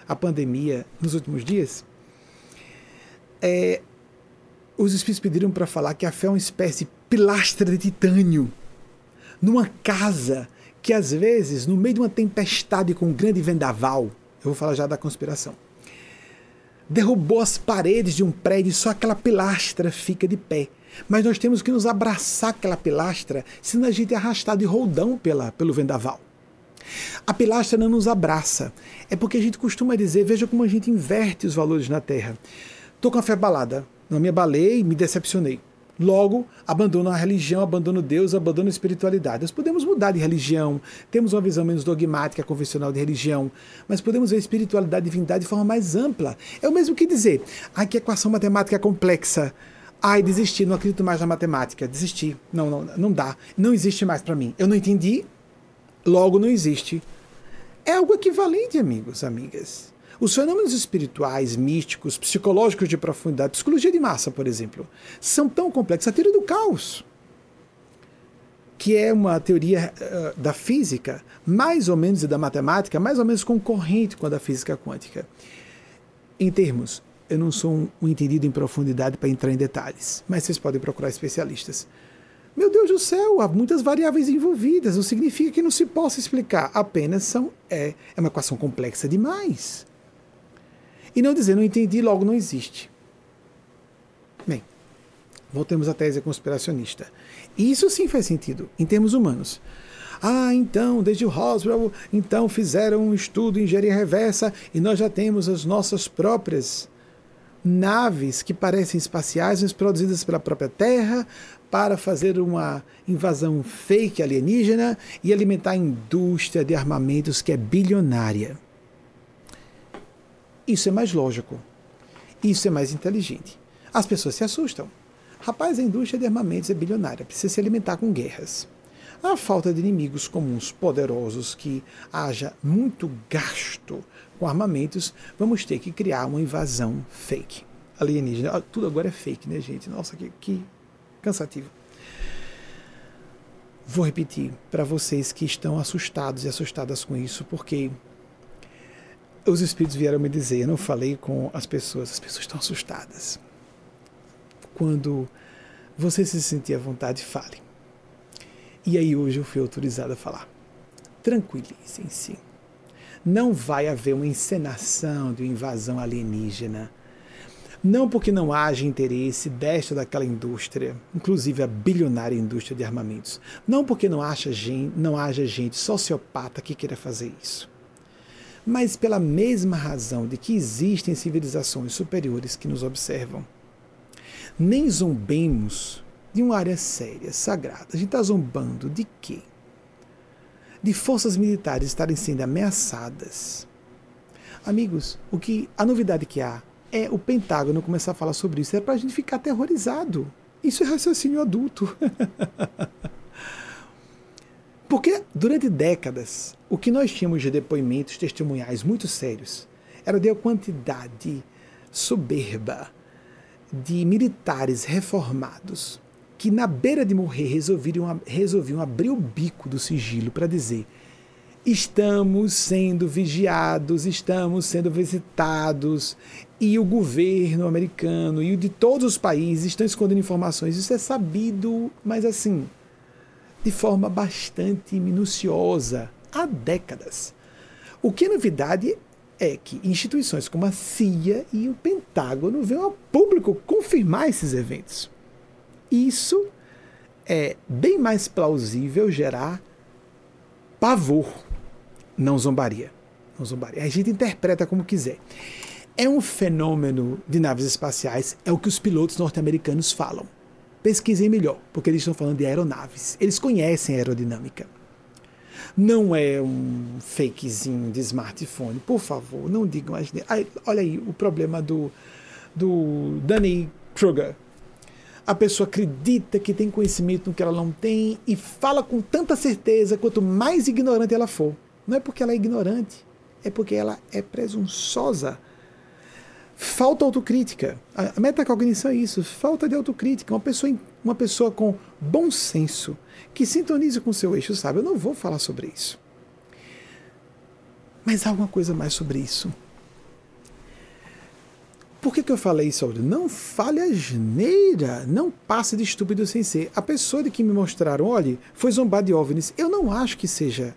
a pandemia nos últimos dias, é, os espíritos pediram para falar que a fé é uma espécie de pilastra de titânio numa casa que às vezes, no meio de uma tempestade com um grande vendaval, eu vou falar já da conspiração, derrubou as paredes de um prédio e só aquela pilastra fica de pé. Mas nós temos que nos abraçar aquela pilastra, senão a gente é arrastado e roldão pela, pelo vendaval. A pilastra não nos abraça. É porque a gente costuma dizer, veja como a gente inverte os valores na Terra. Estou com a fé balada, não me abalei, me decepcionei. Logo, abandono a religião, abandono Deus, abandono a espiritualidade. Nós podemos mudar de religião, temos uma visão menos dogmática, convencional de religião, mas podemos ver a espiritualidade e divindade de forma mais ampla. É o mesmo que dizer, ai, que equação matemática complexa. Ai, desisti, não acredito mais na matemática, desisti. Não, não, não dá. Não existe mais para mim. Eu não entendi, logo não existe. É algo equivalente, amigos, amigas. Os fenômenos espirituais, místicos, psicológicos de profundidade, psicologia de massa, por exemplo, são tão complexos. A teoria do caos, que é uma teoria uh, da física, mais ou menos, e da matemática, mais ou menos concorrente com a da física quântica. Em termos, eu não sou um, entendido em profundidade para entrar em detalhes, mas vocês podem procurar especialistas. Meu Deus do céu, há muitas variáveis envolvidas, não significa que não se possa explicar, apenas são, é, é uma equação complexa demais. E não dizer, não entendi, logo não existe. Bem, voltemos à tese conspiracionista. Isso sim faz sentido, em termos humanos. Ah, então, desde o Roswell, então fizeram um estudo em engenharia reversa e nós já temos as nossas próprias naves que parecem espaciais, mas produzidas pela própria Terra, para fazer uma invasão fake alienígena e alimentar a indústria de armamentos que é bilionária. Isso é mais lógico. Isso é mais inteligente. As pessoas se assustam. Rapaz, a indústria de armamentos é bilionária, precisa se alimentar com guerras. A falta de inimigos comuns poderosos que haja muito gasto com armamentos, vamos ter que criar uma invasão fake alienígena. Ah, tudo agora é fake, né, gente? Nossa, que, que cansativo. Vou repetir para vocês que estão assustados e assustadas com isso, porque os espíritos vieram me dizer, eu não falei com as pessoas, as pessoas estão assustadas. Quando você se sentir à vontade, fale. E aí hoje eu fui autorizado a falar. Tranquilizem-se. Não vai haver uma encenação de uma invasão alienígena. Não porque não haja interesse desta ou daquela indústria, inclusive a bilionária indústria de armamentos. Não porque não, acha gente, não haja gente sociopata que queira fazer isso. Mas pela mesma razão de que existem civilizações superiores que nos observam. Nem zombemos de uma área séria, sagrada. A gente está zombando de quê? de forças militares estarem sendo ameaçadas. Amigos, o que a novidade que há é o Pentágono começar a falar sobre isso. É para a gente ficar aterrorizado. Isso é raciocínio adulto. [LAUGHS] Porque durante décadas, o que nós tínhamos de depoimentos testemunhais muito sérios era de a quantidade soberba de militares reformados que na beira de morrer resolviam, resolviam abrir o bico do sigilo para dizer: estamos sendo vigiados, estamos sendo visitados, e o governo americano e o de todos os países estão escondendo informações. Isso é sabido, mas assim, de forma bastante minuciosa, há décadas. O que é novidade é que instituições como a CIA e o Pentágono venham ao público confirmar esses eventos isso é bem mais plausível gerar pavor, não zombaria. Não zombaria. A gente interpreta como quiser. É um fenômeno de naves espaciais, é o que os pilotos norte-americanos falam. Pesquisem melhor, porque eles estão falando de aeronaves. Eles conhecem a aerodinâmica. Não é um fakezinho de smartphone. Por favor, não digam mais. Olha aí o problema do, do Danny Kruger. A pessoa acredita que tem conhecimento no que ela não tem e fala com tanta certeza quanto mais ignorante ela for. Não é porque ela é ignorante, é porque ela é presunçosa. Falta autocrítica. A metacognição é isso, falta de autocrítica. Uma pessoa, uma pessoa com bom senso, que sintonize com seu eixo, sabe? Eu não vou falar sobre isso. Mas há alguma coisa mais sobre isso. Por que, que eu falei sobre? Não fale a geneira, não passe de estúpido sem ser. A pessoa de que me mostraram, olhe, foi zombar de OVNIs. Eu não acho que seja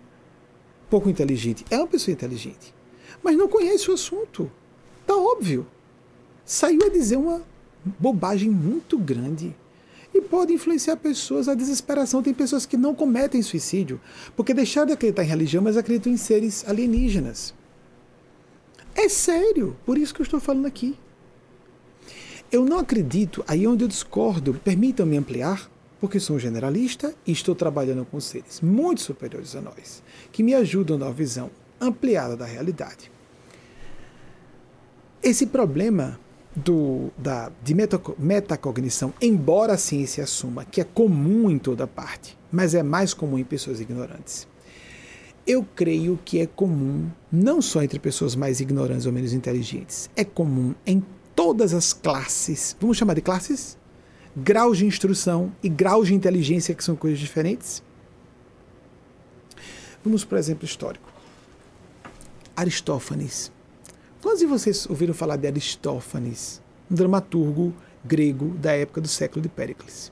pouco inteligente. É uma pessoa inteligente. Mas não conhece o assunto. Tá óbvio. Saiu a dizer uma bobagem muito grande. E pode influenciar pessoas à desesperação. Tem pessoas que não cometem suicídio porque deixaram de acreditar em religião, mas acreditam em seres alienígenas. É sério, por isso que eu estou falando aqui. Eu não acredito, aí onde eu discordo, permitam-me ampliar, porque sou um generalista e estou trabalhando com seres muito superiores a nós, que me ajudam na visão ampliada da realidade. Esse problema do, da, de metacognição, embora a ciência assuma que é comum em toda parte, mas é mais comum em pessoas ignorantes. Eu creio que é comum não só entre pessoas mais ignorantes ou menos inteligentes, é comum em todas as classes. Vamos chamar de classes? Graus de instrução e graus de inteligência, que são coisas diferentes. Vamos para o exemplo histórico. Aristófanes Quantos de vocês ouviram falar de Aristófanes, um dramaturgo grego da época do século de Péricles?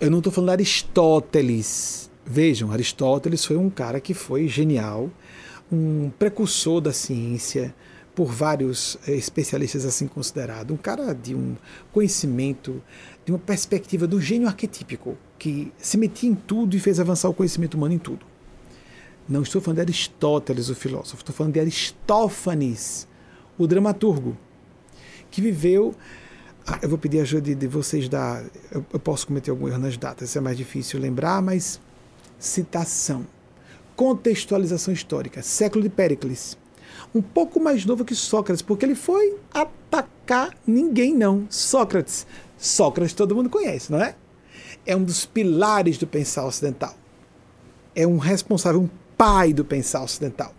Eu não estou falando de Aristóteles. Vejam, Aristóteles foi um cara que foi genial, um precursor da ciência, por vários eh, especialistas assim considerado, um cara de um conhecimento, de uma perspectiva do gênio arquetípico, que se metia em tudo e fez avançar o conhecimento humano em tudo. Não estou falando de Aristóteles, o filósofo, estou falando de Aristófanes, o dramaturgo, que viveu. Ah, eu vou pedir ajuda de, vocês da. Eu, eu, posso cometer algum erro nas datas, é mais difícil lembrar, mas citação, contextualização histórica, século de Péricles, um pouco mais novo que Sócrates, porque ele foi atacar ninguém não, Sócrates. Sócrates todo mundo conhece, não é? É um dos pilares do pensar ocidental. É um responsável, um pai do pensar ocidental.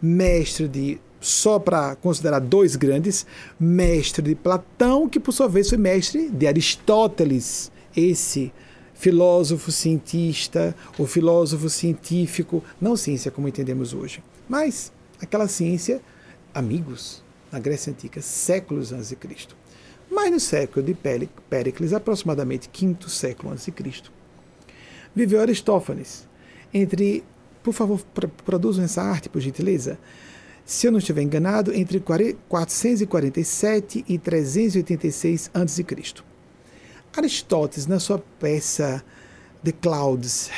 Mestre de, só para considerar dois grandes, mestre de Platão, que por sua vez foi mestre de Aristóteles, esse filósofo cientista, o filósofo científico, não ciência como entendemos hoje, mas aquela ciência, amigos, na Grécia Antiga, séculos antes de Cristo. Mas no século de Péricles, aproximadamente quinto século antes de Cristo, viveu Aristófanes, entre por favor, produzam essa arte, por gentileza. Se eu não estiver enganado, entre 447 e 386 a.C. Aristóteles, na sua peça The Clouds,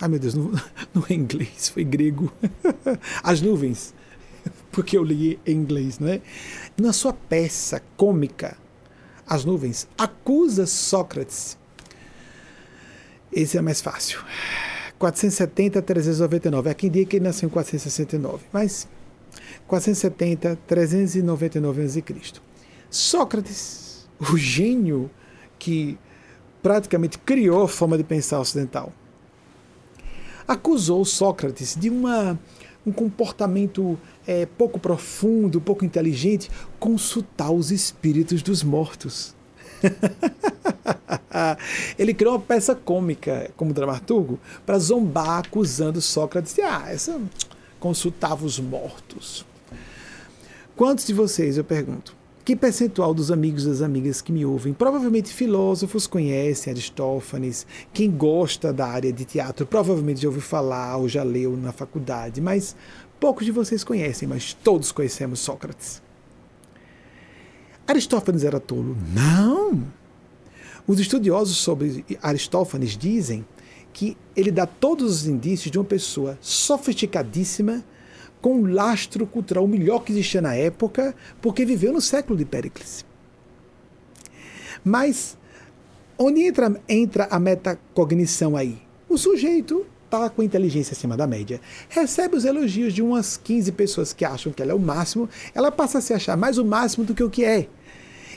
ai meu Deus, não, [LAUGHS] não é inglês, foi grego, [LAUGHS] As Nuvens, [LAUGHS] porque eu li em inglês, não é? Na sua peça cômica, As Nuvens, acusa Sócrates. Esse é mais fácil 470 a 399. Há quem diga que ele nasceu em 469, mas 470 399 a.C. Sócrates, o gênio que praticamente criou a forma de pensar ocidental, acusou Sócrates de uma, um comportamento é, pouco profundo, pouco inteligente, consultar os espíritos dos mortos. [LAUGHS] Ele criou uma peça cômica como dramaturgo para zombar, acusando Sócrates de ah, essa consultava os mortos. Quantos de vocês, eu pergunto, que percentual dos amigos e das amigas que me ouvem, provavelmente filósofos conhecem Aristófanes, quem gosta da área de teatro provavelmente já ouviu falar ou já leu na faculdade, mas poucos de vocês conhecem, mas todos conhecemos Sócrates. Aristófanes era tolo? Não! Os estudiosos sobre Aristófanes dizem que ele dá todos os indícios de uma pessoa sofisticadíssima, com um lastro cultural melhor que existia na época, porque viveu no século de Péricles. Mas onde entra, entra a metacognição aí? O sujeito está com inteligência acima da média, recebe os elogios de umas 15 pessoas que acham que ela é o máximo, ela passa a se achar mais o máximo do que o que é.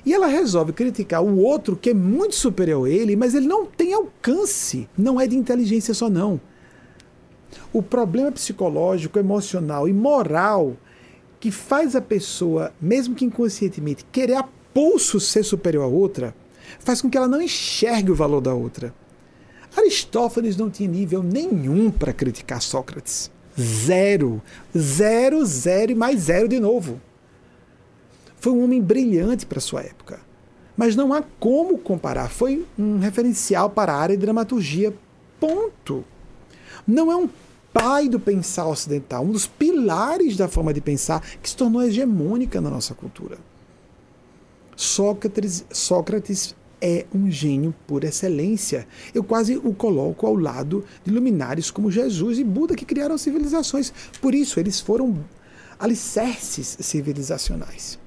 E ela resolve criticar o outro que é muito superior a ele, mas ele não tem alcance. Não é de inteligência só, não. O problema psicológico, emocional e moral que faz a pessoa, mesmo que inconscientemente, querer a pulso ser superior a outra, faz com que ela não enxergue o valor da outra. Aristófanes não tinha nível nenhum para criticar Sócrates. Zero. Zero, zero e mais zero de novo. Foi um homem brilhante para sua época. Mas não há como comparar. Foi um referencial para a área de dramaturgia. Ponto. Não é um pai do pensar ocidental, um dos pilares da forma de pensar que se tornou hegemônica na nossa cultura. Sócrates, Sócrates é um gênio por excelência. Eu quase o coloco ao lado de luminares como Jesus e Buda que criaram civilizações. Por isso, eles foram alicerces civilizacionais.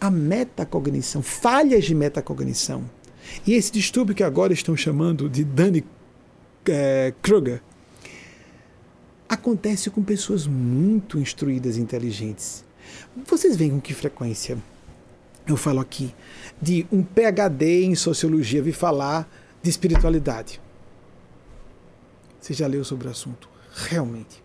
A metacognição, falhas de metacognição, e esse distúrbio que agora estão chamando de Danny é, Kruger, acontece com pessoas muito instruídas e inteligentes. Vocês veem com que frequência eu falo aqui de um PhD em sociologia vir falar de espiritualidade. Você já leu sobre o assunto? Realmente.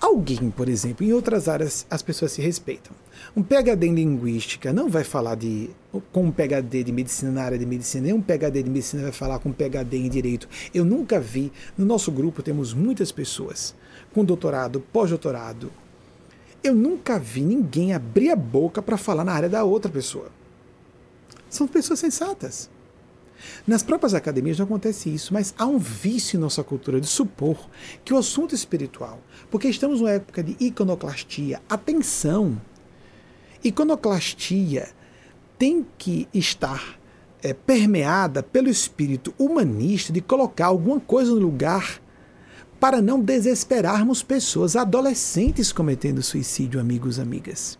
Alguém, por exemplo, em outras áreas as pessoas se respeitam. Um PhD em linguística não vai falar de com um PhD de medicina na área de medicina, nem um PhD de medicina vai falar com um PhD em direito. Eu nunca vi, no nosso grupo temos muitas pessoas com doutorado, pós-doutorado, eu nunca vi ninguém abrir a boca para falar na área da outra pessoa. São pessoas sensatas. Nas próprias academias não acontece isso, mas há um vício em nossa cultura de supor que o assunto espiritual, porque estamos numa época de iconoclastia, atenção, iconoclastia tem que estar é, permeada pelo espírito humanista de colocar alguma coisa no lugar para não desesperarmos pessoas, adolescentes cometendo suicídio, amigos, amigas.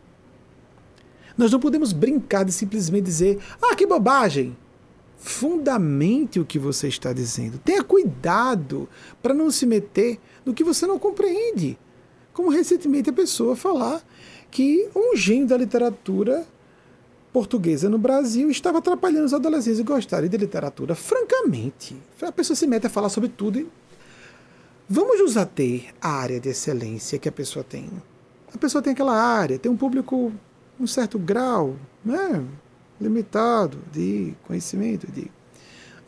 Nós não podemos brincar de simplesmente dizer: ah, que bobagem! Fundamente o que você está dizendo. Tenha cuidado para não se meter no que você não compreende. Como recentemente a pessoa falar que um gênio da literatura portuguesa no Brasil estava atrapalhando os adolescentes a gostarem de literatura. Francamente, a pessoa se mete a falar sobre tudo e Vamos nos ater à área de excelência que a pessoa tem. A pessoa tem aquela área, tem um público, um certo grau, né, limitado de conhecimento, de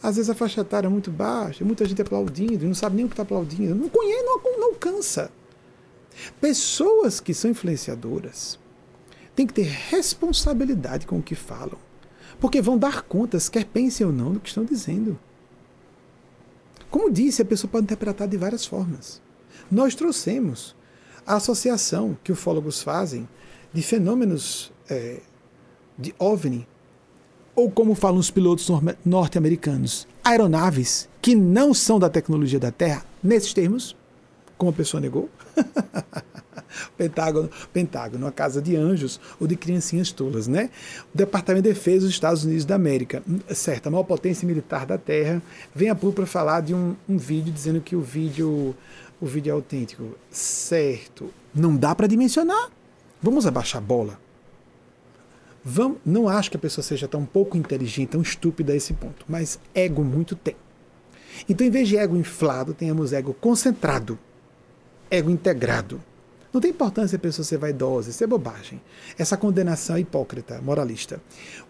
às vezes a faixa etária é muito baixa, muita gente aplaudindo, não sabe nem o que está aplaudindo, não conhece, não, não alcança. Pessoas que são influenciadoras têm que ter responsabilidade com o que falam, porque vão dar contas, quer pensem ou não, do que estão dizendo. Como disse, a pessoa pode interpretar de várias formas. Nós trouxemos a associação que ufólogos fazem de fenômenos é, de OVNI, ou como falam os pilotos norte-americanos, aeronaves que não são da tecnologia da Terra, nesses termos, como a pessoa negou. [LAUGHS] Pentágono, Pentágono, a casa de anjos ou de criancinhas tolas, né? O Departamento de Defesa dos Estados Unidos da América, certo, a maior potência militar da Terra, vem a público para falar de um, um vídeo dizendo que o vídeo, o vídeo é autêntico. Certo, não dá para dimensionar. Vamos abaixar a bola. Vamos, não acho que a pessoa seja tão pouco inteligente, tão estúpida a esse ponto, mas ego muito tem. Então, em vez de ego inflado, tenhamos ego concentrado, ego integrado. Não tem importância a pessoa ser vaidosa, isso é bobagem. Essa condenação é hipócrita, moralista.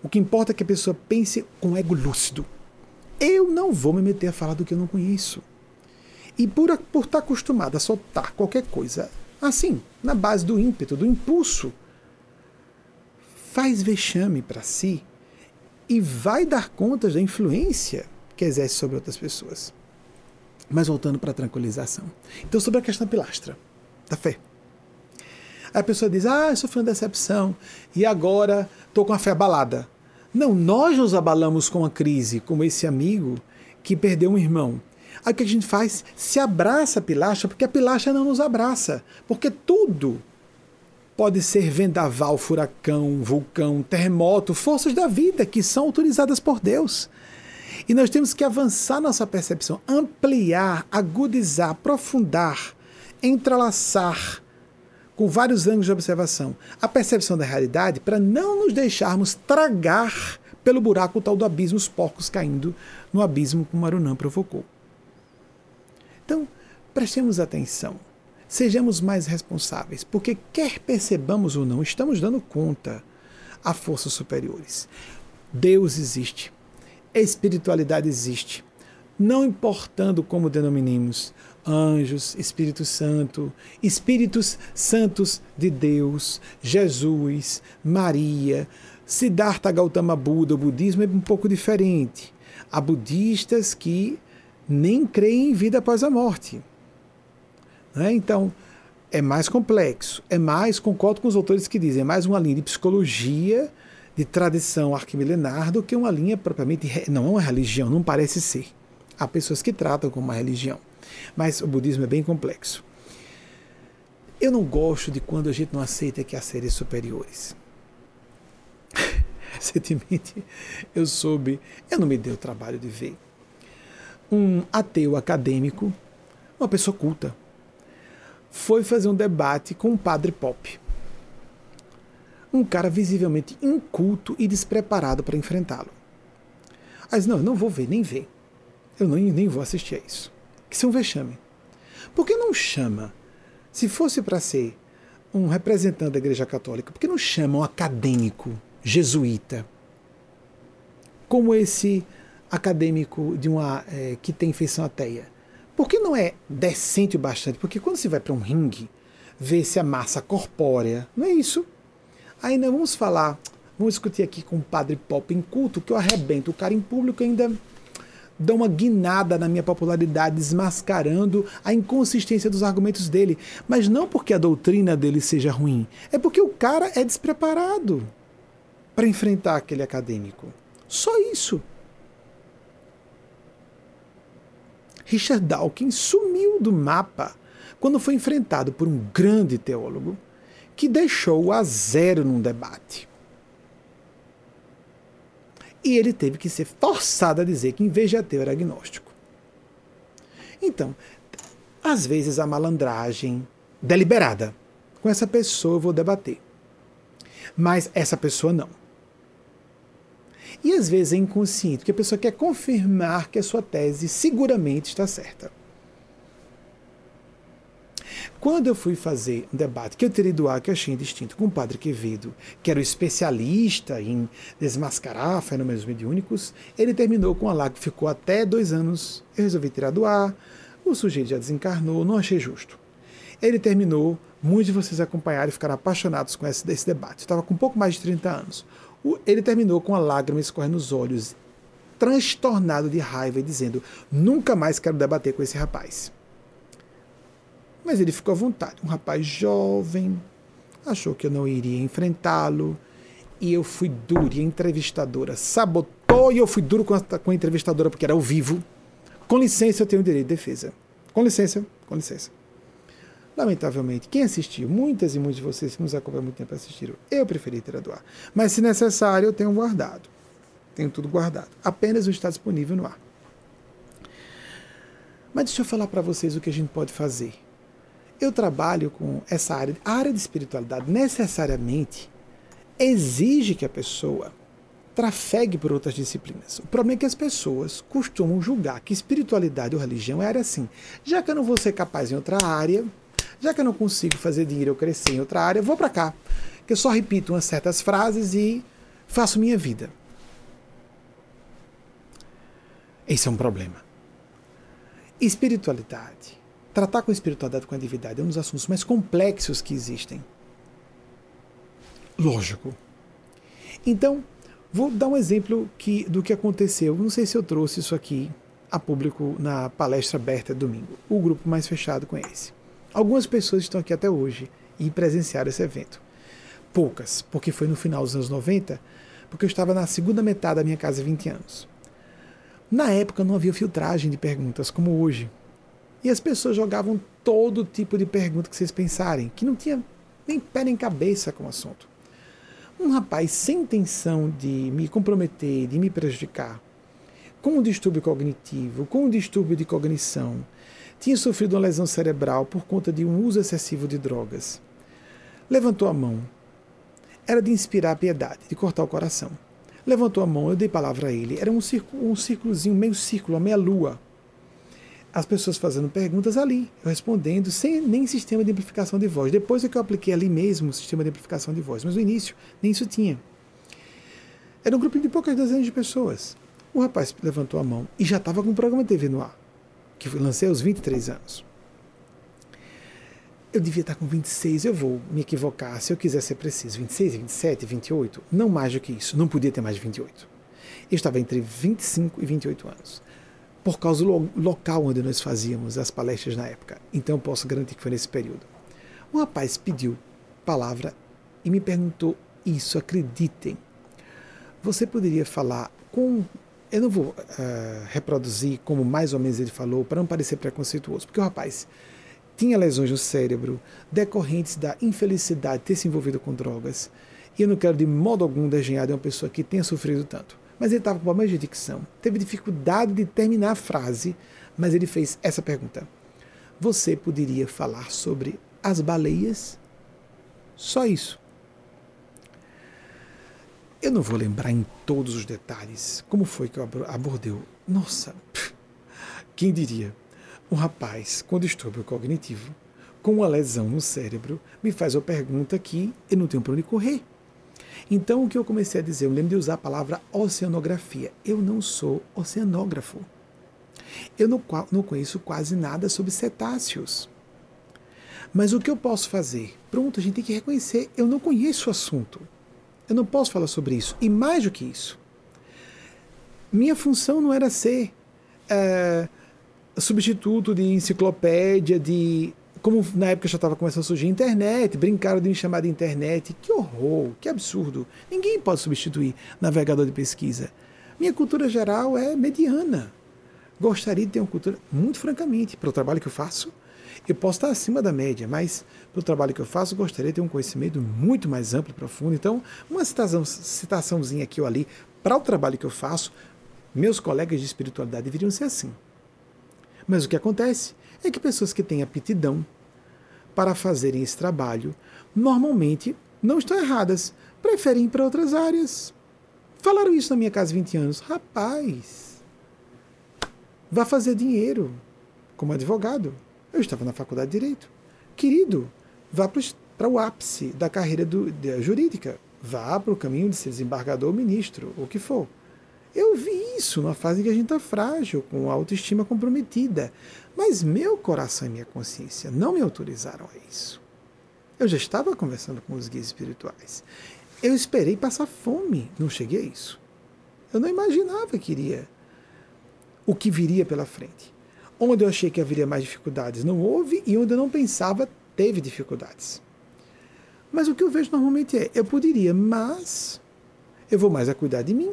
O que importa é que a pessoa pense com ego lúcido. Eu não vou me meter a falar do que eu não conheço. E por, por estar acostumado a soltar qualquer coisa assim, na base do ímpeto, do impulso, faz vexame para si e vai dar contas da influência que exerce sobre outras pessoas. Mas voltando para a tranquilização. Então, sobre a questão da pilastra, da fé. A pessoa diz: Ah, sofri uma decepção e agora estou com a fé abalada. Não, nós nos abalamos com a crise, como esse amigo que perdeu um irmão. Aí o que a gente faz? Se abraça a pilastra, porque a pilastra não nos abraça. Porque tudo pode ser vendaval, furacão, vulcão, terremoto, forças da vida que são autorizadas por Deus. E nós temos que avançar nossa percepção, ampliar, agudizar, aprofundar, entrelaçar com vários ângulos de observação a percepção da realidade para não nos deixarmos tragar pelo buraco tal do abismo, os porcos caindo no abismo que o Marunã provocou. Então, prestemos atenção, sejamos mais responsáveis, porque quer percebamos ou não, estamos dando conta a forças superiores. Deus existe, espiritualidade existe, não importando como denominemos, anjos, Espírito Santo, Espíritos Santos de Deus, Jesus, Maria, Siddhartha Gautama Buda, o budismo é um pouco diferente. Há budistas que nem creem em vida após a morte. Né? Então, é mais complexo, é mais, concordo com os autores que dizem, é mais uma linha de psicologia, de tradição arquimilenar, do que uma linha propriamente, não é uma religião, não parece ser. Há pessoas que tratam como uma religião, mas o budismo é bem complexo. Eu não gosto de quando a gente não aceita que há seres superiores. [LAUGHS] Recentemente eu soube, eu não me dei o trabalho de ver, um ateu acadêmico, uma pessoa culta, foi fazer um debate com um padre pop. Um cara visivelmente inculto e despreparado para enfrentá-lo. Mas não, eu não vou ver, nem ver. Eu não, nem vou assistir a isso. Isso é um vexame. Por que não chama? Se fosse para ser um representante da Igreja Católica, por que não chama um acadêmico jesuíta, como esse acadêmico de uma é, que tem feição ateia. Por que não é decente o bastante? Porque quando você vai para um ringue, vê-se a massa corpórea, não é isso? Nós vamos falar, vamos discutir aqui com o padre pop em culto, que eu arrebento o cara em público ainda dá uma guinada na minha popularidade, desmascarando a inconsistência dos argumentos dele. Mas não porque a doutrina dele seja ruim, é porque o cara é despreparado para enfrentar aquele acadêmico. Só isso. Richard Dawkins sumiu do mapa quando foi enfrentado por um grande teólogo que deixou-o a zero num debate. E ele teve que ser forçado a dizer que, em vez de ateu, era agnóstico. Então, às vezes a malandragem deliberada. Com essa pessoa eu vou debater. Mas essa pessoa não. E às vezes é inconsciente, porque a pessoa quer confirmar que a sua tese seguramente está certa. Quando eu fui fazer um debate que eu teria do que eu achei distinto com o padre Quevedo, que era o especialista em desmascarar fenômenos mediúnicos, ele terminou com a que ficou até dois anos. Eu resolvi tirar do ar, o sujeito já desencarnou, não achei justo. Ele terminou, muitos de vocês acompanharam e ficaram apaixonados com esse, esse debate. Estava com um pouco mais de 30 anos. Ele terminou com a lágrima escorrendo nos olhos, transtornado de raiva e dizendo: Nunca mais quero debater com esse rapaz. Mas ele ficou à vontade. Um rapaz jovem, achou que eu não iria enfrentá-lo. E eu fui duro. E a entrevistadora sabotou. E eu fui duro com a, com a entrevistadora porque era ao vivo. Com licença, eu tenho direito de defesa. Com licença, com licença. Lamentavelmente, quem assistiu, muitas e muitos de vocês que nos acompanham muito tempo assistiram, eu preferi ter doar. Mas, se necessário, eu tenho guardado. Tenho tudo guardado. Apenas não está disponível no ar. Mas deixa eu falar para vocês o que a gente pode fazer. Eu trabalho com essa área. A área de espiritualidade necessariamente exige que a pessoa trafegue por outras disciplinas. O problema é que as pessoas costumam julgar que espiritualidade ou religião é área assim. Já que eu não vou ser capaz em outra área, já que eu não consigo fazer dinheiro ou crescer em outra área, vou para cá. Que eu só repito umas certas frases e faço minha vida. Esse é um problema. Espiritualidade. Tratar com espiritualidade com a divindade é um dos assuntos mais complexos que existem. Lógico. Então, vou dar um exemplo que, do que aconteceu. Não sei se eu trouxe isso aqui a público na palestra aberta domingo. O grupo mais fechado esse. Algumas pessoas estão aqui até hoje e presenciaram esse evento. Poucas, porque foi no final dos anos 90, porque eu estava na segunda metade da minha casa há 20 anos. Na época não havia filtragem de perguntas como hoje. E as pessoas jogavam todo tipo de pergunta que vocês pensarem, que não tinha nem pé nem cabeça com o assunto. Um rapaz sem intenção de me comprometer, de me prejudicar, com um distúrbio cognitivo, com um distúrbio de cognição, tinha sofrido uma lesão cerebral por conta de um uso excessivo de drogas. Levantou a mão. Era de inspirar piedade, de cortar o coração. Levantou a mão, eu dei palavra a ele. Era um, círculo, um círculozinho, meio círculo, meia lua. As pessoas fazendo perguntas ali, eu respondendo, sem nem sistema de amplificação de voz. Depois é que eu apliquei ali mesmo o sistema de amplificação de voz, mas no início nem isso tinha. Era um grupo de poucas dezenas de pessoas. O rapaz levantou a mão e já estava com um programa de TV no ar que lancei aos 23 anos. Eu devia estar com 26, eu vou me equivocar se eu quiser ser preciso. 26, 27, 28, não mais do que isso, não podia ter mais de 28. Eu estava entre 25 e 28 anos, por causa do local onde nós fazíamos as palestras na época. Então posso garantir que foi nesse período. Um rapaz pediu palavra e me perguntou isso, acreditem. Você poderia falar com eu não vou uh, reproduzir como mais ou menos ele falou, para não parecer preconceituoso, porque o rapaz tinha lesões no cérebro decorrentes da infelicidade de ter se envolvido com drogas. E eu não quero de modo algum desenhar de uma pessoa que tenha sofrido tanto. Mas ele estava com problema de dicção, teve dificuldade de terminar a frase, mas ele fez essa pergunta: Você poderia falar sobre as baleias? Só isso. Eu não vou lembrar em todos os detalhes como foi que eu abordei. Nossa, [LAUGHS] quem diria? Um rapaz com distúrbio cognitivo, com uma lesão no cérebro, me faz uma pergunta que eu não tenho para onde correr. Então, o que eu comecei a dizer, eu lembro de usar a palavra oceanografia. Eu não sou oceanógrafo. Eu não, não conheço quase nada sobre cetáceos. Mas o que eu posso fazer? Pronto, a gente tem que reconhecer, eu não conheço o assunto. Eu não posso falar sobre isso. E mais do que isso, minha função não era ser é, substituto de enciclopédia, de. Como na época já estava começando a surgir internet, brincaram de me chamar de internet. Que horror, que absurdo. Ninguém pode substituir navegador de pesquisa. Minha cultura geral é mediana. Gostaria de ter uma cultura, muito francamente, para o trabalho que eu faço, eu posso estar acima da média, mas pelo trabalho que eu faço, gostaria de ter um conhecimento muito mais amplo e profundo. Então, uma citação, citaçãozinha aqui ou ali para o trabalho que eu faço, meus colegas de espiritualidade deveriam ser assim. Mas o que acontece é que pessoas que têm aptidão para fazerem esse trabalho, normalmente não estão erradas, preferem ir para outras áreas. Falaram isso na minha casa há 20 anos. Rapaz, vá fazer dinheiro como advogado. Eu estava na faculdade de Direito. Querido, vá para o ápice da carreira do, jurídica. Vá para o caminho de ser desembargador, ministro, o que for. Eu vi isso numa fase em que a gente está frágil, com a autoestima comprometida. Mas meu coração e minha consciência não me autorizaram a isso. Eu já estava conversando com os guias espirituais. Eu esperei passar fome, não cheguei a isso. Eu não imaginava que iria o que viria pela frente. Onde eu achei que haveria mais dificuldades, não houve, e onde eu não pensava, teve dificuldades. Mas o que eu vejo normalmente é: eu poderia, mas eu vou mais a cuidar de mim.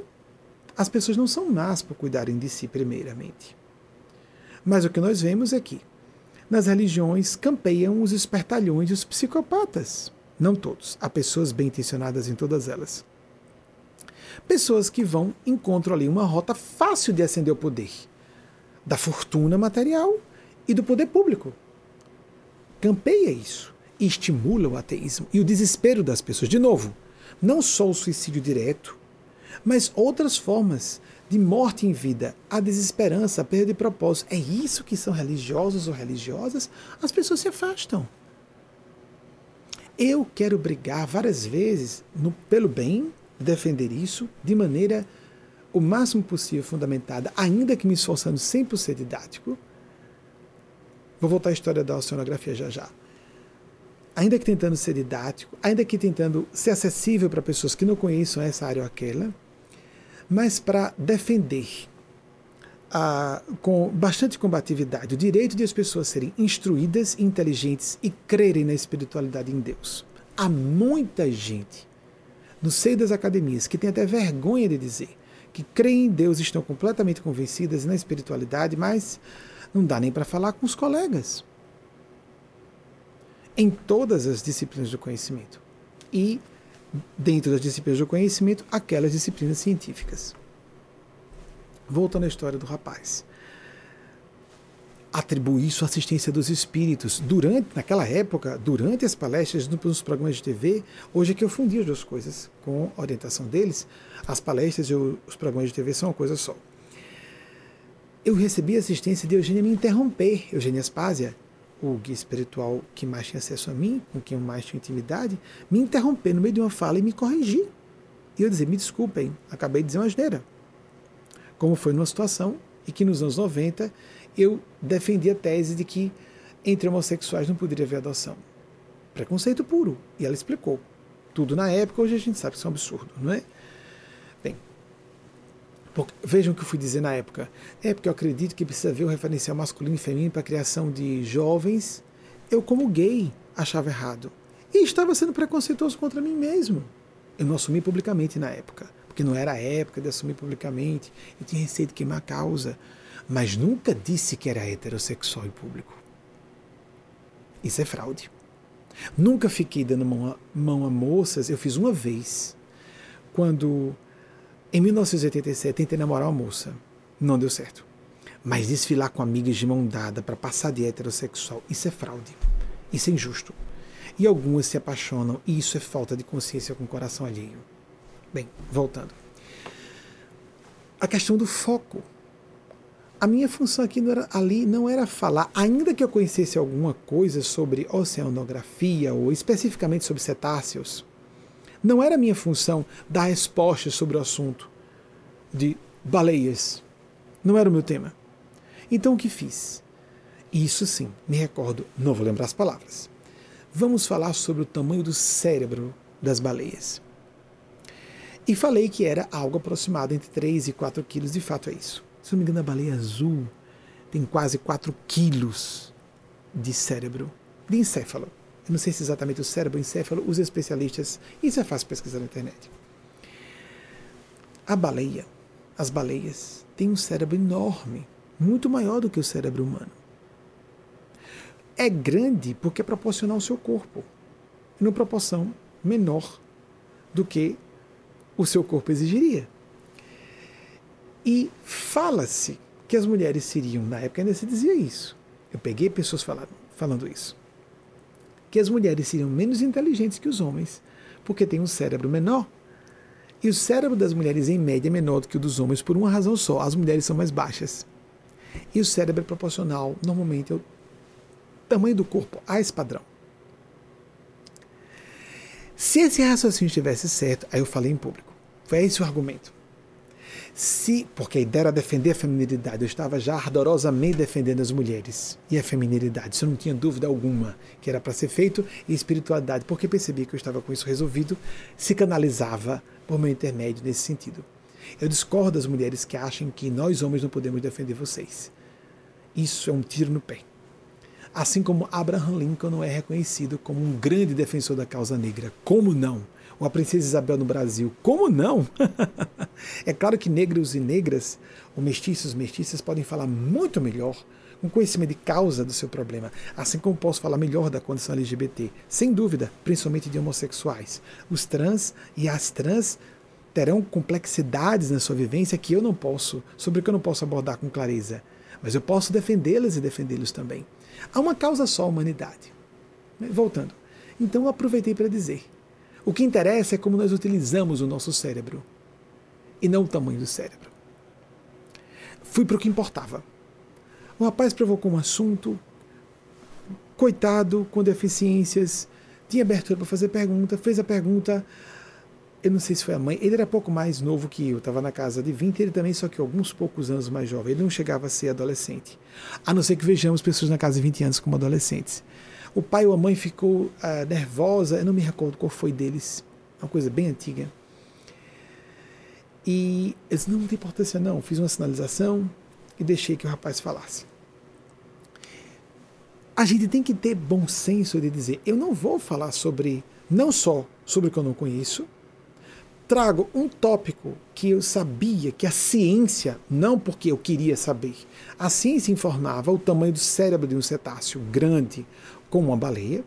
As pessoas não são más por cuidarem de si, primeiramente. Mas o que nós vemos é que nas religiões campeiam os espertalhões e os psicopatas. Não todos, há pessoas bem intencionadas em todas elas. Pessoas que vão encontram ali uma rota fácil de ascender ao poder da fortuna material e do poder público. Campeia isso e estimula o ateísmo e o desespero das pessoas. De novo, não só o suicídio direto, mas outras formas de morte em vida, a desesperança, a perda de propósito. É isso que são religiosos ou religiosas? As pessoas se afastam. Eu quero brigar várias vezes no, pelo bem, defender isso de maneira o máximo possível fundamentada, ainda que me esforçando sempre por ser didático. Vou voltar à história da oceanografia já já. Ainda que tentando ser didático, ainda que tentando ser acessível para pessoas que não conheçam essa área ou aquela, mas para defender a, com bastante combatividade o direito de as pessoas serem instruídas, inteligentes e crerem na espiritualidade em Deus. Há muita gente no seio das academias que tem até vergonha de dizer que creem em Deus estão completamente convencidas na espiritualidade, mas não dá nem para falar com os colegas. Em todas as disciplinas do conhecimento. E, dentro das disciplinas do conhecimento, aquelas disciplinas científicas. Voltando à história do rapaz. Atribuir isso à assistência dos espíritos. Durante, naquela época, durante as palestras nos programas de TV, hoje é que eu fundi as duas coisas com a orientação deles. As palestras e os programas de TV são uma coisa só. Eu recebi assistência de Eugênia me interromper, Eugênia Aspásia, o guia espiritual que mais tinha acesso a mim, com quem eu mais tinha intimidade, me interromper no meio de uma fala e me corrigir. E eu dizer, me desculpem, acabei de dizer uma asneira como foi numa situação e que nos anos 90 eu defendi a tese de que entre homossexuais não poderia haver adoção. Preconceito puro. E ela explicou. Tudo na época, hoje a gente sabe que isso é um absurdo, não é? Porque, vejam o que eu fui dizer na época. É porque eu acredito que precisa haver o referencial masculino e feminino para a criação de jovens. Eu, como gay, achava errado. E estava sendo preconceituoso contra mim mesmo. Eu não assumi publicamente na época porque não era a época de assumir publicamente, eu tinha receio de queimar a causa, mas nunca disse que era heterossexual em público. Isso é fraude. Nunca fiquei dando mão a, mão a moças, eu fiz uma vez, quando em 1987 tentei namorar uma moça, não deu certo. Mas desfilar com amigas de mão dada para passar de heterossexual, isso é fraude. Isso é injusto. E algumas se apaixonam, e isso é falta de consciência com o coração alheio. Bem, voltando. A questão do foco. A minha função aqui não era, ali não era falar, ainda que eu conhecesse alguma coisa sobre oceanografia ou especificamente sobre cetáceos, não era minha função dar respostas sobre o assunto de baleias. Não era o meu tema. Então o que fiz? Isso sim, me recordo, não vou lembrar as palavras. Vamos falar sobre o tamanho do cérebro das baleias. E falei que era algo aproximado entre 3 e 4 quilos, de fato é isso. Se não me engano, a baleia azul tem quase 4 quilos de cérebro, de encéfalo. Eu não sei se exatamente o cérebro ou encéfalo, os especialistas, isso é fácil pesquisar na internet. A baleia, as baleias, têm um cérebro enorme, muito maior do que o cérebro humano. É grande porque é proporcional ao seu corpo, em proporção menor do que o seu corpo exigiria. E fala-se que as mulheres seriam, na época ainda se dizia isso. Eu peguei pessoas falando, falando isso. Que as mulheres seriam menos inteligentes que os homens, porque têm um cérebro menor. E o cérebro das mulheres, em média, é menor do que o dos homens por uma razão só: as mulheres são mais baixas. E o cérebro é proporcional, normalmente, ao tamanho do corpo, a esse padrão. Se esse raciocínio estivesse certo, aí eu falei em público. Foi esse o argumento. Se, porque a ideia era defender a feminilidade, eu estava já ardorosamente defendendo as mulheres e a feminilidade, isso eu não tinha dúvida alguma que era para ser feito, e espiritualidade, porque percebi que eu estava com isso resolvido, se canalizava por meu intermédio nesse sentido. Eu discordo das mulheres que acham que nós homens não podemos defender vocês. Isso é um tiro no pé. Assim como Abraham Lincoln não é reconhecido como um grande defensor da causa negra. Como não? Ou a Princesa Isabel no Brasil. Como não? [LAUGHS] é claro que negros e negras, ou mestiços e mestiças, podem falar muito melhor, com conhecimento de causa do seu problema, assim como posso falar melhor da condição LGBT, sem dúvida, principalmente de homossexuais. Os trans e as trans terão complexidades na sua vivência que eu não posso, sobre que eu não posso abordar com clareza, mas eu posso defendê-las e defendê-los também. Há uma causa só a humanidade. Voltando. Então eu aproveitei para dizer o que interessa é como nós utilizamos o nosso cérebro e não o tamanho do cérebro. Fui para o que importava. O rapaz provocou um assunto, coitado, com deficiências, tinha abertura para fazer pergunta, fez a pergunta. Eu não sei se foi a mãe, ele era pouco mais novo que eu, estava na casa de 20, ele também, só que alguns poucos anos mais jovem, ele não chegava a ser adolescente. A não ser que vejamos pessoas na casa de 20 anos como adolescentes. O pai ou a mãe ficou ah, nervosa, eu não me recordo qual foi deles, uma coisa bem antiga. E eu disse, não, não tem importância não, fiz uma sinalização e deixei que o rapaz falasse. A gente tem que ter bom senso de dizer, eu não vou falar sobre, não só sobre o que eu não conheço, trago um tópico que eu sabia que a ciência, não porque eu queria saber, a ciência informava o tamanho do cérebro de um cetáceo grande, como uma baleia,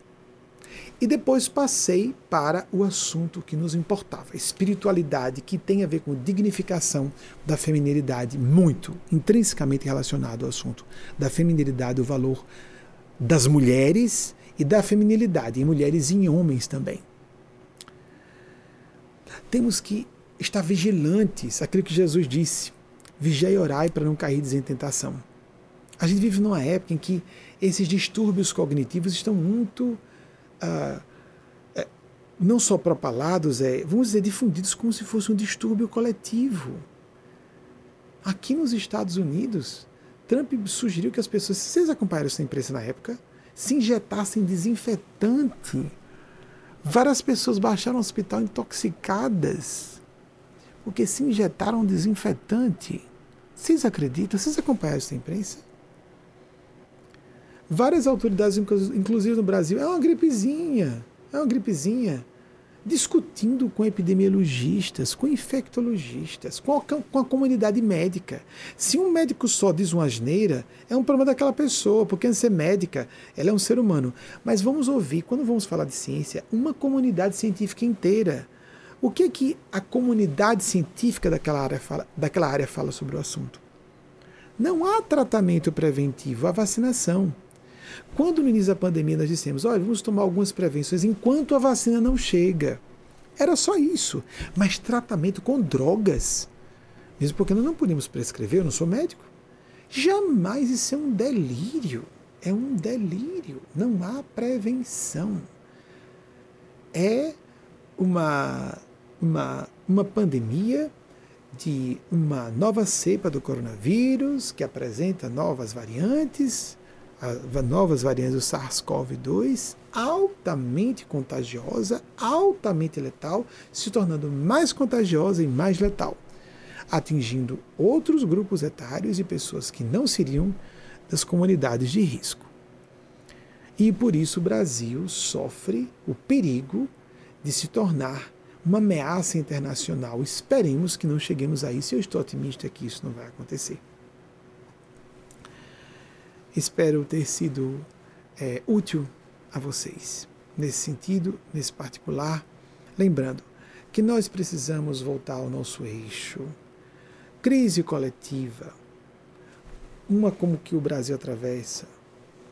E depois passei para o assunto que nos importava, espiritualidade, que tem a ver com dignificação da feminilidade, muito intrinsecamente relacionado ao assunto da feminilidade, o valor das mulheres e da feminilidade, em mulheres e em homens também. Temos que estar vigilantes, aquilo que Jesus disse: vigiai e orai para não cair em tentação. A gente vive numa época em que esses distúrbios cognitivos estão muito. Ah, é, não só propalados, é, vamos dizer, difundidos como se fosse um distúrbio coletivo. Aqui nos Estados Unidos, Trump sugeriu que as pessoas, se vocês acompanharam essa imprensa na época, se injetassem desinfetante. Várias pessoas baixaram o hospital intoxicadas porque se injetaram desinfetante. Vocês acreditam? Vocês acompanharam essa imprensa? Várias autoridades, inclusive no Brasil, é uma gripezinha, é uma gripezinha, discutindo com epidemiologistas, com infectologistas, com a, com a comunidade médica. Se um médico só diz uma asneira, é um problema daquela pessoa, porque antes de ser médica, ela é um ser humano. Mas vamos ouvir, quando vamos falar de ciência, uma comunidade científica inteira. O que, é que a comunidade científica daquela área, fala, daquela área fala sobre o assunto? Não há tratamento preventivo, há vacinação. Quando no início da pandemia nós dissemos, olha, vamos tomar algumas prevenções enquanto a vacina não chega. Era só isso. Mas tratamento com drogas, mesmo porque nós não podemos prescrever, eu não sou médico. Jamais isso é um delírio. É um delírio. Não há prevenção. É uma, uma, uma pandemia de uma nova cepa do coronavírus que apresenta novas variantes novas variantes do SARS-CoV-2, altamente contagiosa, altamente letal, se tornando mais contagiosa e mais letal, atingindo outros grupos etários e pessoas que não seriam das comunidades de risco. E por isso o Brasil sofre o perigo de se tornar uma ameaça internacional. Esperemos que não cheguemos a isso. Eu estou otimista que isso não vai acontecer. Espero ter sido é, útil a vocês nesse sentido, nesse particular. Lembrando que nós precisamos voltar ao nosso eixo. Crise coletiva, uma como que o Brasil atravessa,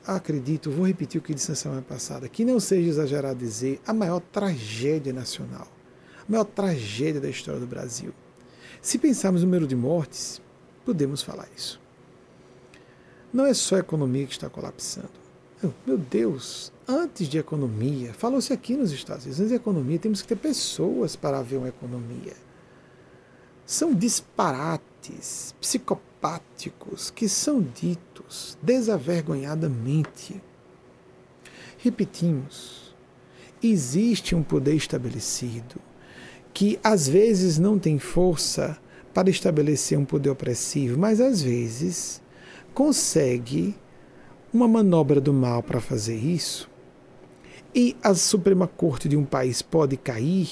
acredito, vou repetir o que disse na semana passada, que não seja exagerado dizer a maior tragédia nacional, a maior tragédia da história do Brasil. Se pensarmos no número de mortes, podemos falar isso. Não é só a economia que está colapsando. Meu Deus, antes de economia, falou-se aqui nos Estados Unidos, antes de economia temos que ter pessoas para haver uma economia. São disparates psicopáticos que são ditos desavergonhadamente. Repetimos, existe um poder estabelecido que às vezes não tem força para estabelecer um poder opressivo, mas às vezes consegue uma manobra do mal para fazer isso, e a Suprema Corte de um país pode cair,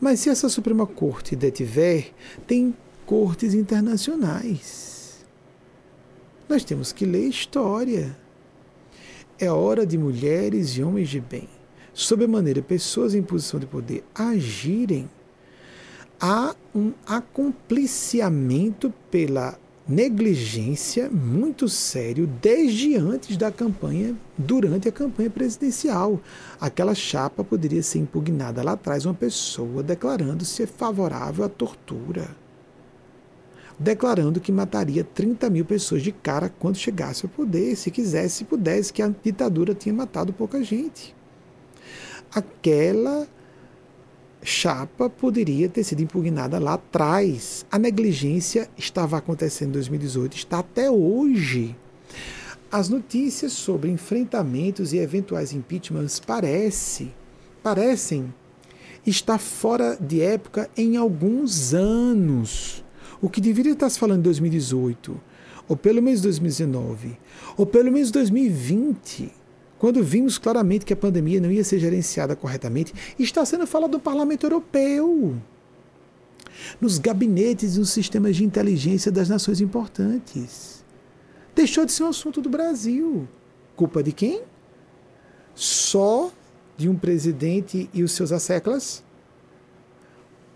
mas se essa Suprema Corte detiver, tem cortes internacionais. Nós temos que ler história. É hora de mulheres e homens de bem, sob a maneira pessoas em posição de poder, agirem. Há um acompliciamento pela negligência muito sério desde antes da campanha, durante a campanha presidencial. Aquela chapa poderia ser impugnada lá atrás, uma pessoa declarando ser favorável à tortura, declarando que mataria 30 mil pessoas de cara quando chegasse ao poder, se quisesse, se pudesse, que a ditadura tinha matado pouca gente. Aquela chapa poderia ter sido impugnada lá atrás. A negligência estava acontecendo em 2018, está até hoje. As notícias sobre enfrentamentos e eventuais impeachments parece, parecem estar fora de época em alguns anos. O que deveria estar se falando em 2018, ou pelo menos 2019, ou pelo menos 2020 quando vimos claramente que a pandemia não ia ser gerenciada corretamente, está sendo falado do Parlamento Europeu, nos gabinetes e nos sistemas de inteligência das nações importantes. Deixou de ser um assunto do Brasil. Culpa de quem? Só de um presidente e os seus asseclas?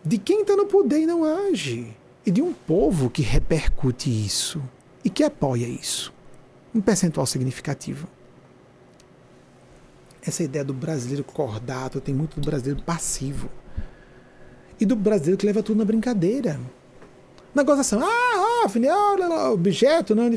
De quem está no poder e não age? E de um povo que repercute isso e que apoia isso? Um percentual significativo. Essa ideia do brasileiro cordato tem muito do brasileiro passivo. E do brasileiro que leva tudo na brincadeira. Negócio assim, ah, ah, objeto não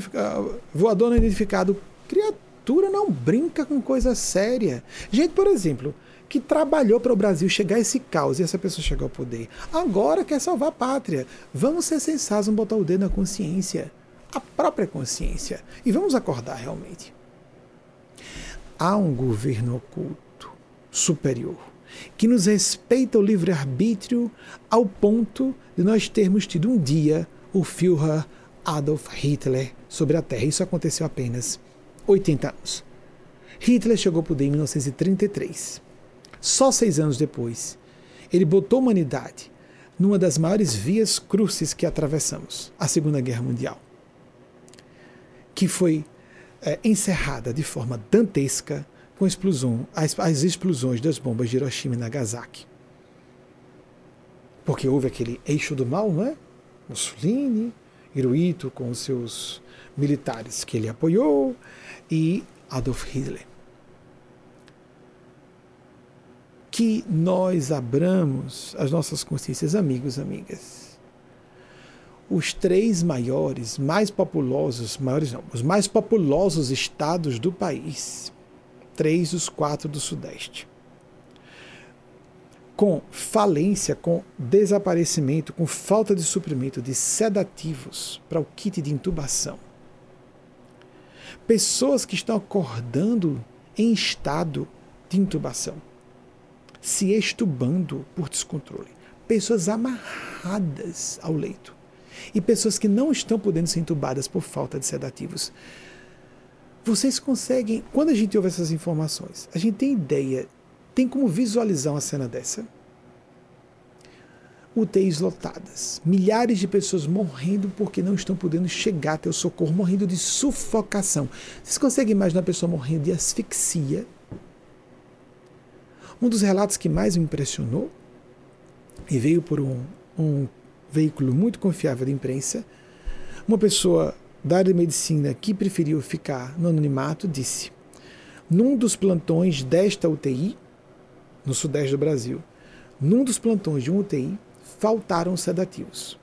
voador não identificado. Criatura não brinca com coisa séria. Gente, por exemplo, que trabalhou para o Brasil chegar a esse caos e essa pessoa chegar ao poder. Agora quer salvar a pátria. Vamos ser sensatos, vamos botar o dedo na consciência. A própria consciência. E vamos acordar realmente há um governo oculto, superior, que nos respeita o livre-arbítrio ao ponto de nós termos tido um dia o Führer Adolf Hitler sobre a Terra. Isso aconteceu apenas 80 anos. Hitler chegou ao poder em 1933. Só seis anos depois, ele botou a humanidade numa das maiores vias crucis que atravessamos, a Segunda Guerra Mundial, que foi é, encerrada de forma dantesca com explosão, as, as explosões das bombas de Hiroshima e Nagasaki. Porque houve aquele eixo do mal, não é? Mussolini, Hirohito com os seus militares que ele apoiou e Adolf Hitler. Que nós abramos as nossas consciências, amigos, amigas os três maiores, mais populosos, maiores não, os mais populosos estados do país, três dos quatro do Sudeste, com falência, com desaparecimento, com falta de suprimento de sedativos para o kit de intubação. Pessoas que estão acordando em estado de intubação, se estubando por descontrole. Pessoas amarradas ao leito e pessoas que não estão podendo ser entubadas por falta de sedativos. Vocês conseguem, quando a gente ouve essas informações, a gente tem ideia, tem como visualizar uma cena dessa? UTIs lotadas, milhares de pessoas morrendo porque não estão podendo chegar até o socorro, morrendo de sufocação. Vocês conseguem imaginar a pessoa morrendo de asfixia? Um dos relatos que mais me impressionou e veio por um, um veículo muito confiável de imprensa, uma pessoa da área de medicina que preferiu ficar no anonimato disse: num dos plantões desta UTI, no sudeste do Brasil, num dos plantões de um UTI, faltaram sedativos.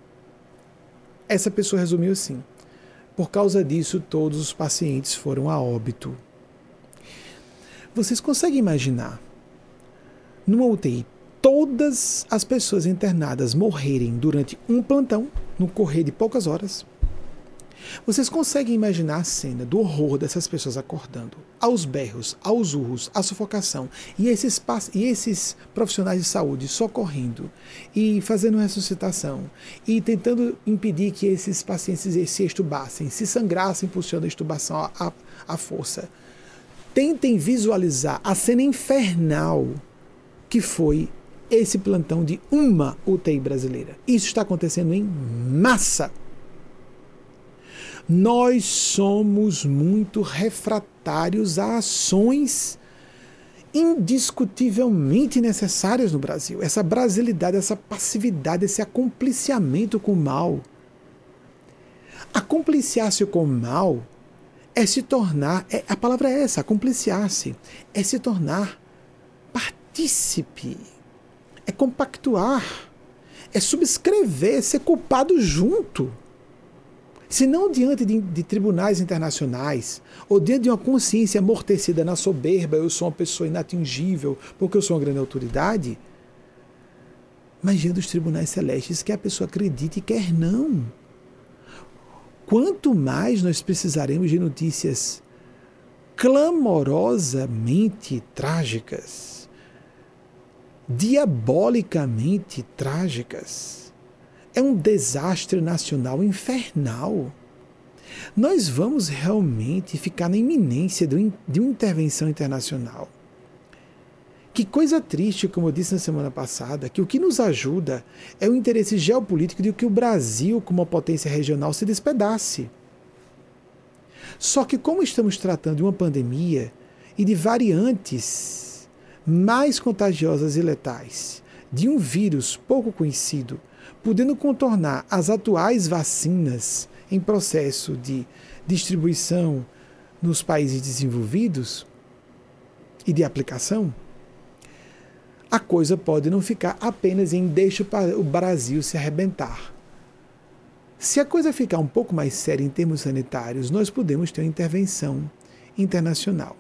Essa pessoa resumiu assim: por causa disso, todos os pacientes foram a óbito. Vocês conseguem imaginar numa UTI todas as pessoas internadas morrerem durante um plantão, no correr de poucas horas. Vocês conseguem imaginar a cena do horror dessas pessoas acordando, aos berros, aos urros, à sufocação, e esses, e esses profissionais de saúde socorrendo e fazendo ressuscitação, e tentando impedir que esses pacientes se estubassem, se sangrassem causa da estubação à, à força. Tentem visualizar a cena infernal que foi esse plantão de uma UTI brasileira. Isso está acontecendo em massa. Nós somos muito refratários a ações indiscutivelmente necessárias no Brasil. Essa brasilidade, essa passividade, esse acompliciamento com o mal. Acompliciar-se com o mal é se tornar, é, a palavra é essa, acompliciar-se, é se tornar partícipe é compactuar, é subscrever, é ser culpado junto. Se não diante de, de, tribunais internacionais, ou diante de uma consciência amortecida na soberba, eu sou uma pessoa inatingível porque eu sou uma grande autoridade, mas diante dos tribunais celestes, que a pessoa acredite e quer não. Quanto mais nós precisaremos de notícias clamorosamente trágicas, diabolicamente trágicas. É um desastre nacional infernal. Nós vamos realmente ficar na iminência de uma intervenção internacional. Que coisa triste, como eu disse na semana passada, que o que nos ajuda é o interesse geopolítico de que o Brasil, como uma potência regional, se despedace. Só que, como estamos tratando de uma pandemia e de variantes mais contagiosas e letais de um vírus pouco conhecido, podendo contornar as atuais vacinas em processo de distribuição nos países desenvolvidos e de aplicação, a coisa pode não ficar apenas em deixa o Brasil se arrebentar. Se a coisa ficar um pouco mais séria em termos sanitários, nós podemos ter uma intervenção internacional.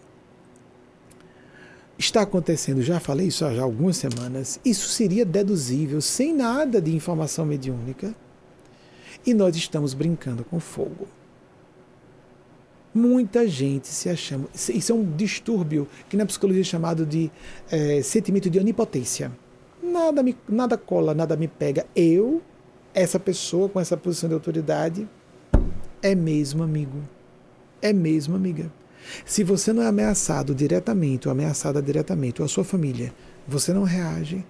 Está acontecendo, já falei isso há já algumas semanas, isso seria deduzível sem nada de informação mediúnica e nós estamos brincando com fogo. Muita gente se achando. Isso é um distúrbio que na psicologia é chamado de é, sentimento de onipotência. Nada, me, nada cola, nada me pega. Eu essa pessoa com essa posição de autoridade é mesmo amigo. É mesmo amiga. Se você não é ameaçado diretamente ou ameaçada diretamente, ou a sua família, você não reage,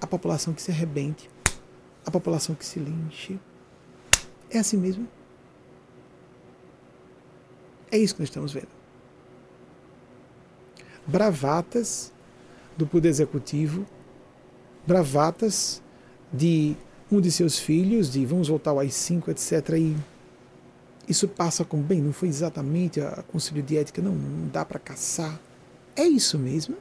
a população que se arrebente, a população que se linche. É assim mesmo. É isso que nós estamos vendo. Bravatas do Poder Executivo, bravatas de um de seus filhos, de vamos voltar ao AI-5, etc. E isso passa com bem, não foi exatamente a conselho de ética, não, não dá para caçar. É isso mesmo?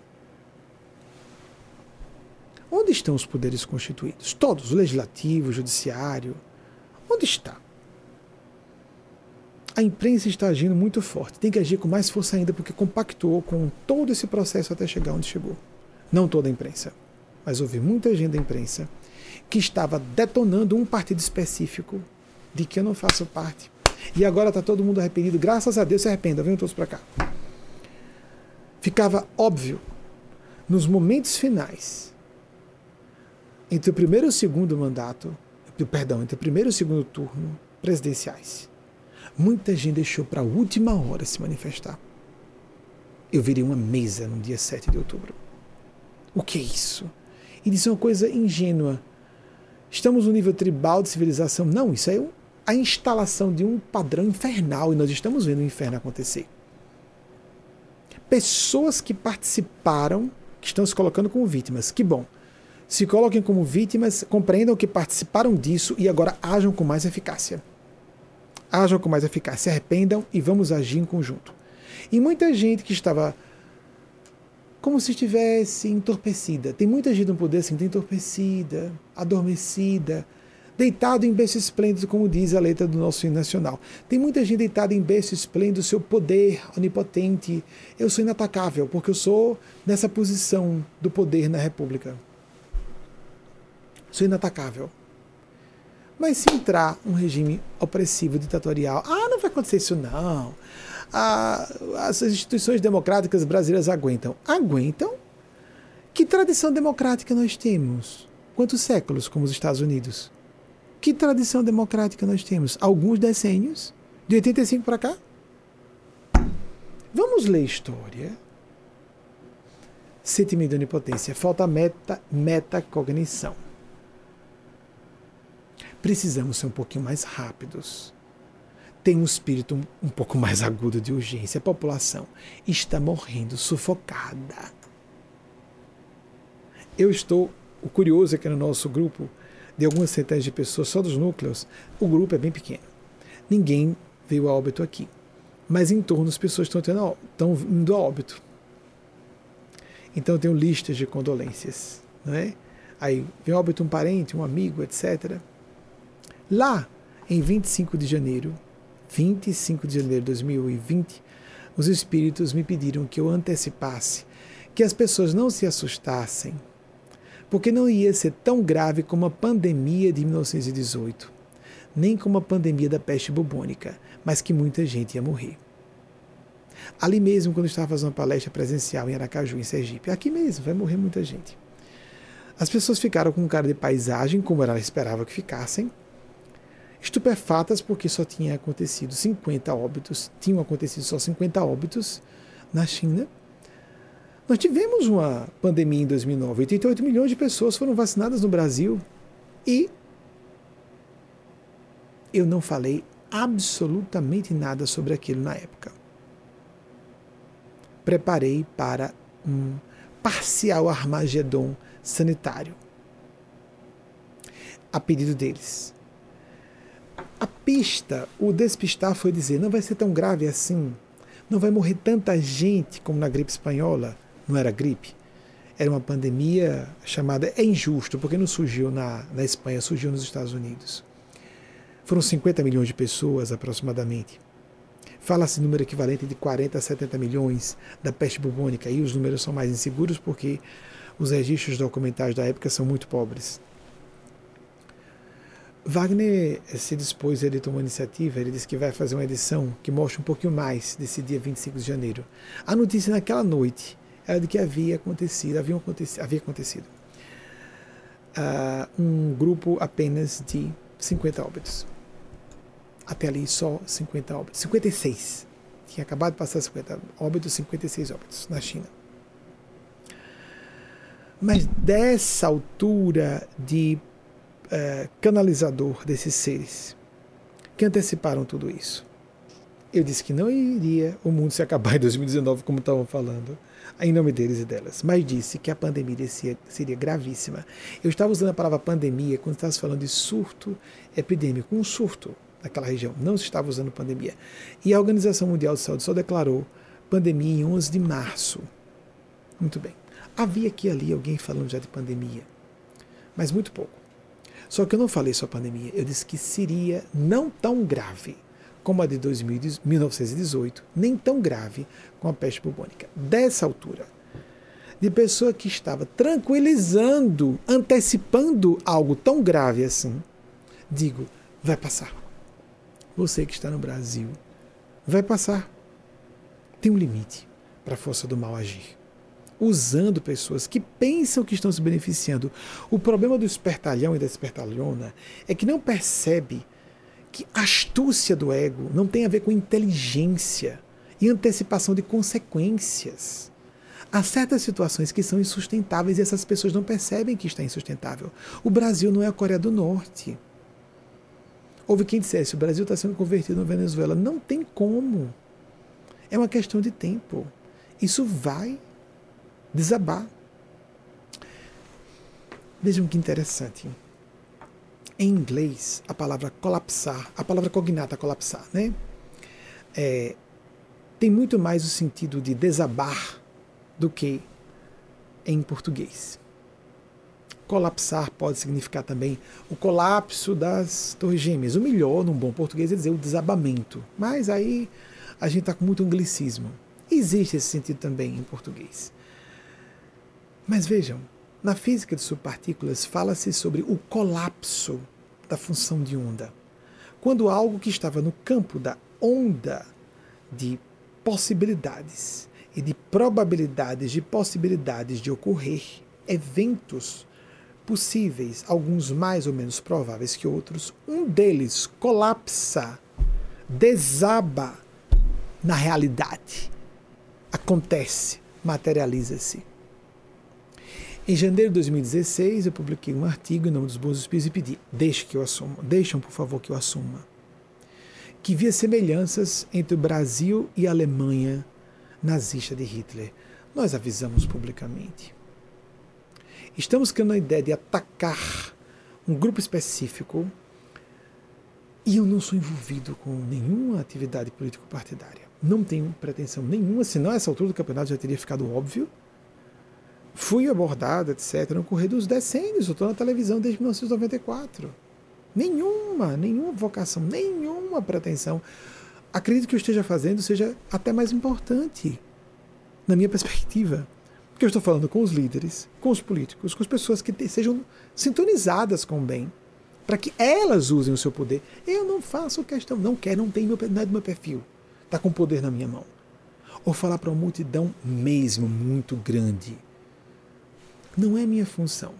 Onde estão os poderes constituídos? Todos, o legislativo, o judiciário. Onde está? A imprensa está agindo muito forte. Tem que agir com mais força ainda, porque compactuou com todo esse processo até chegar onde chegou. Não toda a imprensa, mas houve muita gente da imprensa que estava detonando um partido específico de que eu não faço parte. E agora está todo mundo arrependido. Graças a Deus se arrependa. Venham todos para cá. Ficava óbvio, nos momentos finais, entre o primeiro e o segundo mandato, perdão, entre o primeiro e o segundo turno presidenciais, muita gente deixou para a última hora se manifestar. Eu virei uma mesa no dia 7 de outubro. O que é isso? E disse uma coisa ingênua Estamos no nível tribal de civilização? Não, isso é a instalação de um padrão infernal e nós estamos vendo o inferno acontecer. Pessoas que participaram, que estão se colocando como vítimas, que bom. Se coloquem como vítimas, compreendam que participaram disso e agora ajam com mais eficácia. Ajam com mais eficácia, se arrependam e vamos agir em conjunto. E muita gente que estava como se estivesse entorpecida. Tem muita gente no poder assim, entorpecida, adormecida, deitado em berço esplêndido, como diz a letra do nosso hino nacional. Tem muita gente deitada em berço esplêndido, seu poder onipotente. Eu sou inatacável, porque eu sou nessa posição do poder na República. Sou inatacável. Mas se entrar um regime opressivo, ditatorial, ah, não vai acontecer isso não a, as instituições democráticas brasileiras aguentam? Aguentam. Que tradição democrática nós temos? Quantos séculos, como os Estados Unidos? Que tradição democrática nós temos? Alguns decênios? De 85 para cá? Vamos ler história. Sentimento de onipotência. Falta meta, metacognição. Precisamos ser um pouquinho mais rápidos tem um espírito um, um pouco mais agudo de urgência. A população está morrendo sufocada. Eu estou. O curioso é que no nosso grupo, de algumas centenas de pessoas, só dos núcleos, o grupo é bem pequeno. Ninguém veio a óbito aqui. Mas em torno as pessoas estão, tendo, estão indo a óbito. Então eu tenho listas de condolências. Não é? Aí vem óbito um parente, um amigo, etc. Lá, em 25 de janeiro, 25 de janeiro de 2020, os espíritos me pediram que eu antecipasse, que as pessoas não se assustassem, porque não ia ser tão grave como a pandemia de 1918, nem como a pandemia da peste bubônica, mas que muita gente ia morrer. Ali mesmo, quando estava fazendo uma palestra presencial em Aracaju, em Sergipe, aqui mesmo, vai morrer muita gente. As pessoas ficaram com um cara de paisagem, como ela esperava que ficassem, estupefatas porque só tinha acontecido 50 óbitos, tinham acontecido só 50 óbitos na China. Nós tivemos uma pandemia em 2009, 88 milhões de pessoas foram vacinadas no Brasil e eu não falei absolutamente nada sobre aquilo na época. Preparei para um parcial Armagedon sanitário. A pedido deles. A pista, o despistar foi dizer: não vai ser tão grave assim, não vai morrer tanta gente como na gripe espanhola. Não era gripe, era uma pandemia chamada. É injusto, porque não surgiu na, na Espanha, surgiu nos Estados Unidos. Foram 50 milhões de pessoas aproximadamente. Fala-se número equivalente de 40 a 70 milhões da peste bubônica, e os números são mais inseguros porque os registros documentais da época são muito pobres. Wagner se dispôs, ele tomou iniciativa, ele disse que vai fazer uma edição que mostre um pouquinho mais desse dia 25 de janeiro. A notícia naquela noite era de que havia acontecido, havia acontecido, havia acontecido uh, um grupo apenas de 50 óbitos. Até ali só 50 óbitos. 56. Tinha acabado de passar 50 óbitos, 56 óbitos na China. Mas dessa altura de uh, canalizador desses seres que anteciparam tudo isso. Eu disse que não iria o mundo se acabar em 2019, como estavam falando em nome deles e delas, mas disse que a pandemia seria, seria gravíssima. Eu estava usando a palavra pandemia quando estava falando de surto epidêmico, um surto naquela região. Não se estava usando pandemia. E a Organização Mundial de Saúde só declarou pandemia em 11 de março. Muito bem. Havia aqui ali alguém falando já de pandemia, mas muito pouco. Só que eu não falei só pandemia, eu disse que seria não tão grave como a de 2000, 1918, nem tão grave com a peste bubônica. Dessa altura, de pessoa que estava tranquilizando, antecipando algo tão grave assim, digo, vai passar. Você que está no Brasil, vai passar. Tem um limite para a força do mal agir. Usando pessoas que pensam que estão se beneficiando. O problema do espertalhão e da espertalhona é que não percebe que astúcia do ego não tem a ver com inteligência e antecipação de consequências. Há certas situações que são insustentáveis e essas pessoas não percebem que está insustentável. O Brasil não é a Coreia do Norte. Houve quem dissesse: o Brasil está sendo convertido na Venezuela. Não tem como. É uma questão de tempo. Isso vai desabar. Vejam que interessante. Em inglês, a palavra colapsar, a palavra cognata colapsar, né? É, tem muito mais o sentido de desabar do que em português. Colapsar pode significar também o colapso das torres gêmeas. O melhor, num bom português, é dizer o desabamento. Mas aí a gente está com muito anglicismo. Existe esse sentido também em português. Mas vejam, na física de subpartículas, fala-se sobre o colapso da função de onda. Quando algo que estava no campo da onda de possibilidades e de probabilidades de possibilidades de ocorrer eventos possíveis, alguns mais ou menos prováveis que outros, um deles colapsa, desaba na realidade. Acontece, materializa-se. Em janeiro de 2016, eu publiquei um artigo em nome dos bons espíritos e pedi: deixe que eu assuma, deixam por favor que eu assuma, que via semelhanças entre o Brasil e a Alemanha nazista de Hitler. Nós avisamos publicamente. Estamos criando a ideia de atacar um grupo específico e eu não sou envolvido com nenhuma atividade político-partidária. Não tenho pretensão nenhuma, senão a essa altura do campeonato já teria ficado óbvio fui abordado, etc., no correr dos decênios. Eu estou na televisão desde 1994. Nenhuma, nenhuma vocação, nenhuma pretensão. Acredito que eu esteja fazendo seja até mais importante, na minha perspectiva. Porque eu estou falando com os líderes, com os políticos, com as pessoas que sejam sintonizadas com o bem, para que elas usem o seu poder. Eu não faço questão, não quero, não tem meu, não é do meu perfil. Está com poder na minha mão. Ou falar para uma multidão mesmo muito grande não é minha função.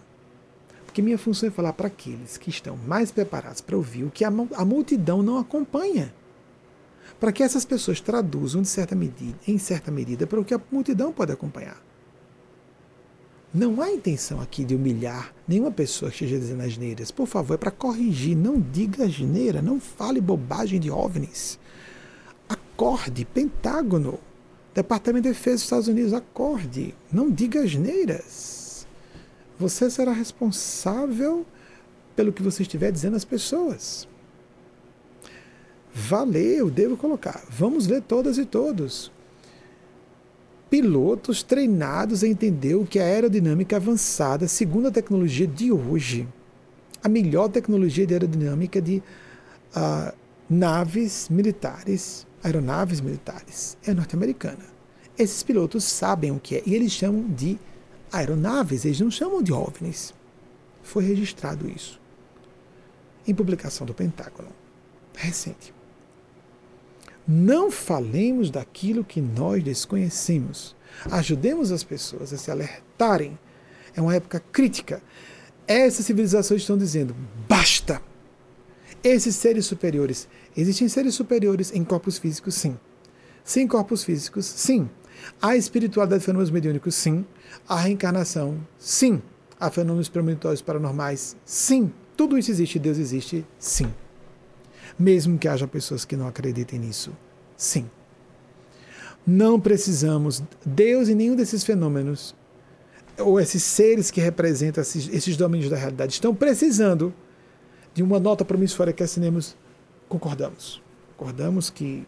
Porque minha função é falar para aqueles que estão mais preparados para ouvir o que a, a multidão não acompanha. Para que essas pessoas traduzam de certa medida, em certa medida para o que a multidão pode acompanhar. Não há intenção aqui de humilhar nenhuma pessoa que esteja dizendo asneiras. Por favor, é para corrigir. Não diga asneira, não fale bobagem de OVNIs. Acorde, Pentágono. Departamento de Defesa dos Estados Unidos, acorde, não diga asneiras. Você será responsável pelo que você estiver dizendo às pessoas. Valeu, devo colocar. Vamos ver todas e todos. Pilotos treinados a entender o que é a aerodinâmica avançada, segundo a tecnologia de hoje. A melhor tecnologia de aerodinâmica de uh, naves militares, aeronaves militares, é norte-americana. Esses pilotos sabem o que é e eles chamam de aeronaves, eles não chamam de OVNIs. Foi registrado isso em publicação do Pentágono recente. Não falemos daquilo que nós desconhecemos. Ajudemos as pessoas a se alertarem. É uma época crítica. Essas civilizações estão dizendo: basta! Esses seres superiores. Existem seres superiores em corpos físicos? Sim. Sem corpos físicos? Sim. A espiritualidade de fenômenos mediúnicos? Sim. A reencarnação? Sim. Há fenômenos premonitórios paranormais? Sim. Tudo isso existe, Deus existe? Sim mesmo que haja pessoas que não acreditem nisso. Sim. Não precisamos, Deus e nenhum desses fenômenos, ou esses seres que representam esses, esses domínios da realidade, estão precisando de uma nota promissória que assinemos. Concordamos. Concordamos que.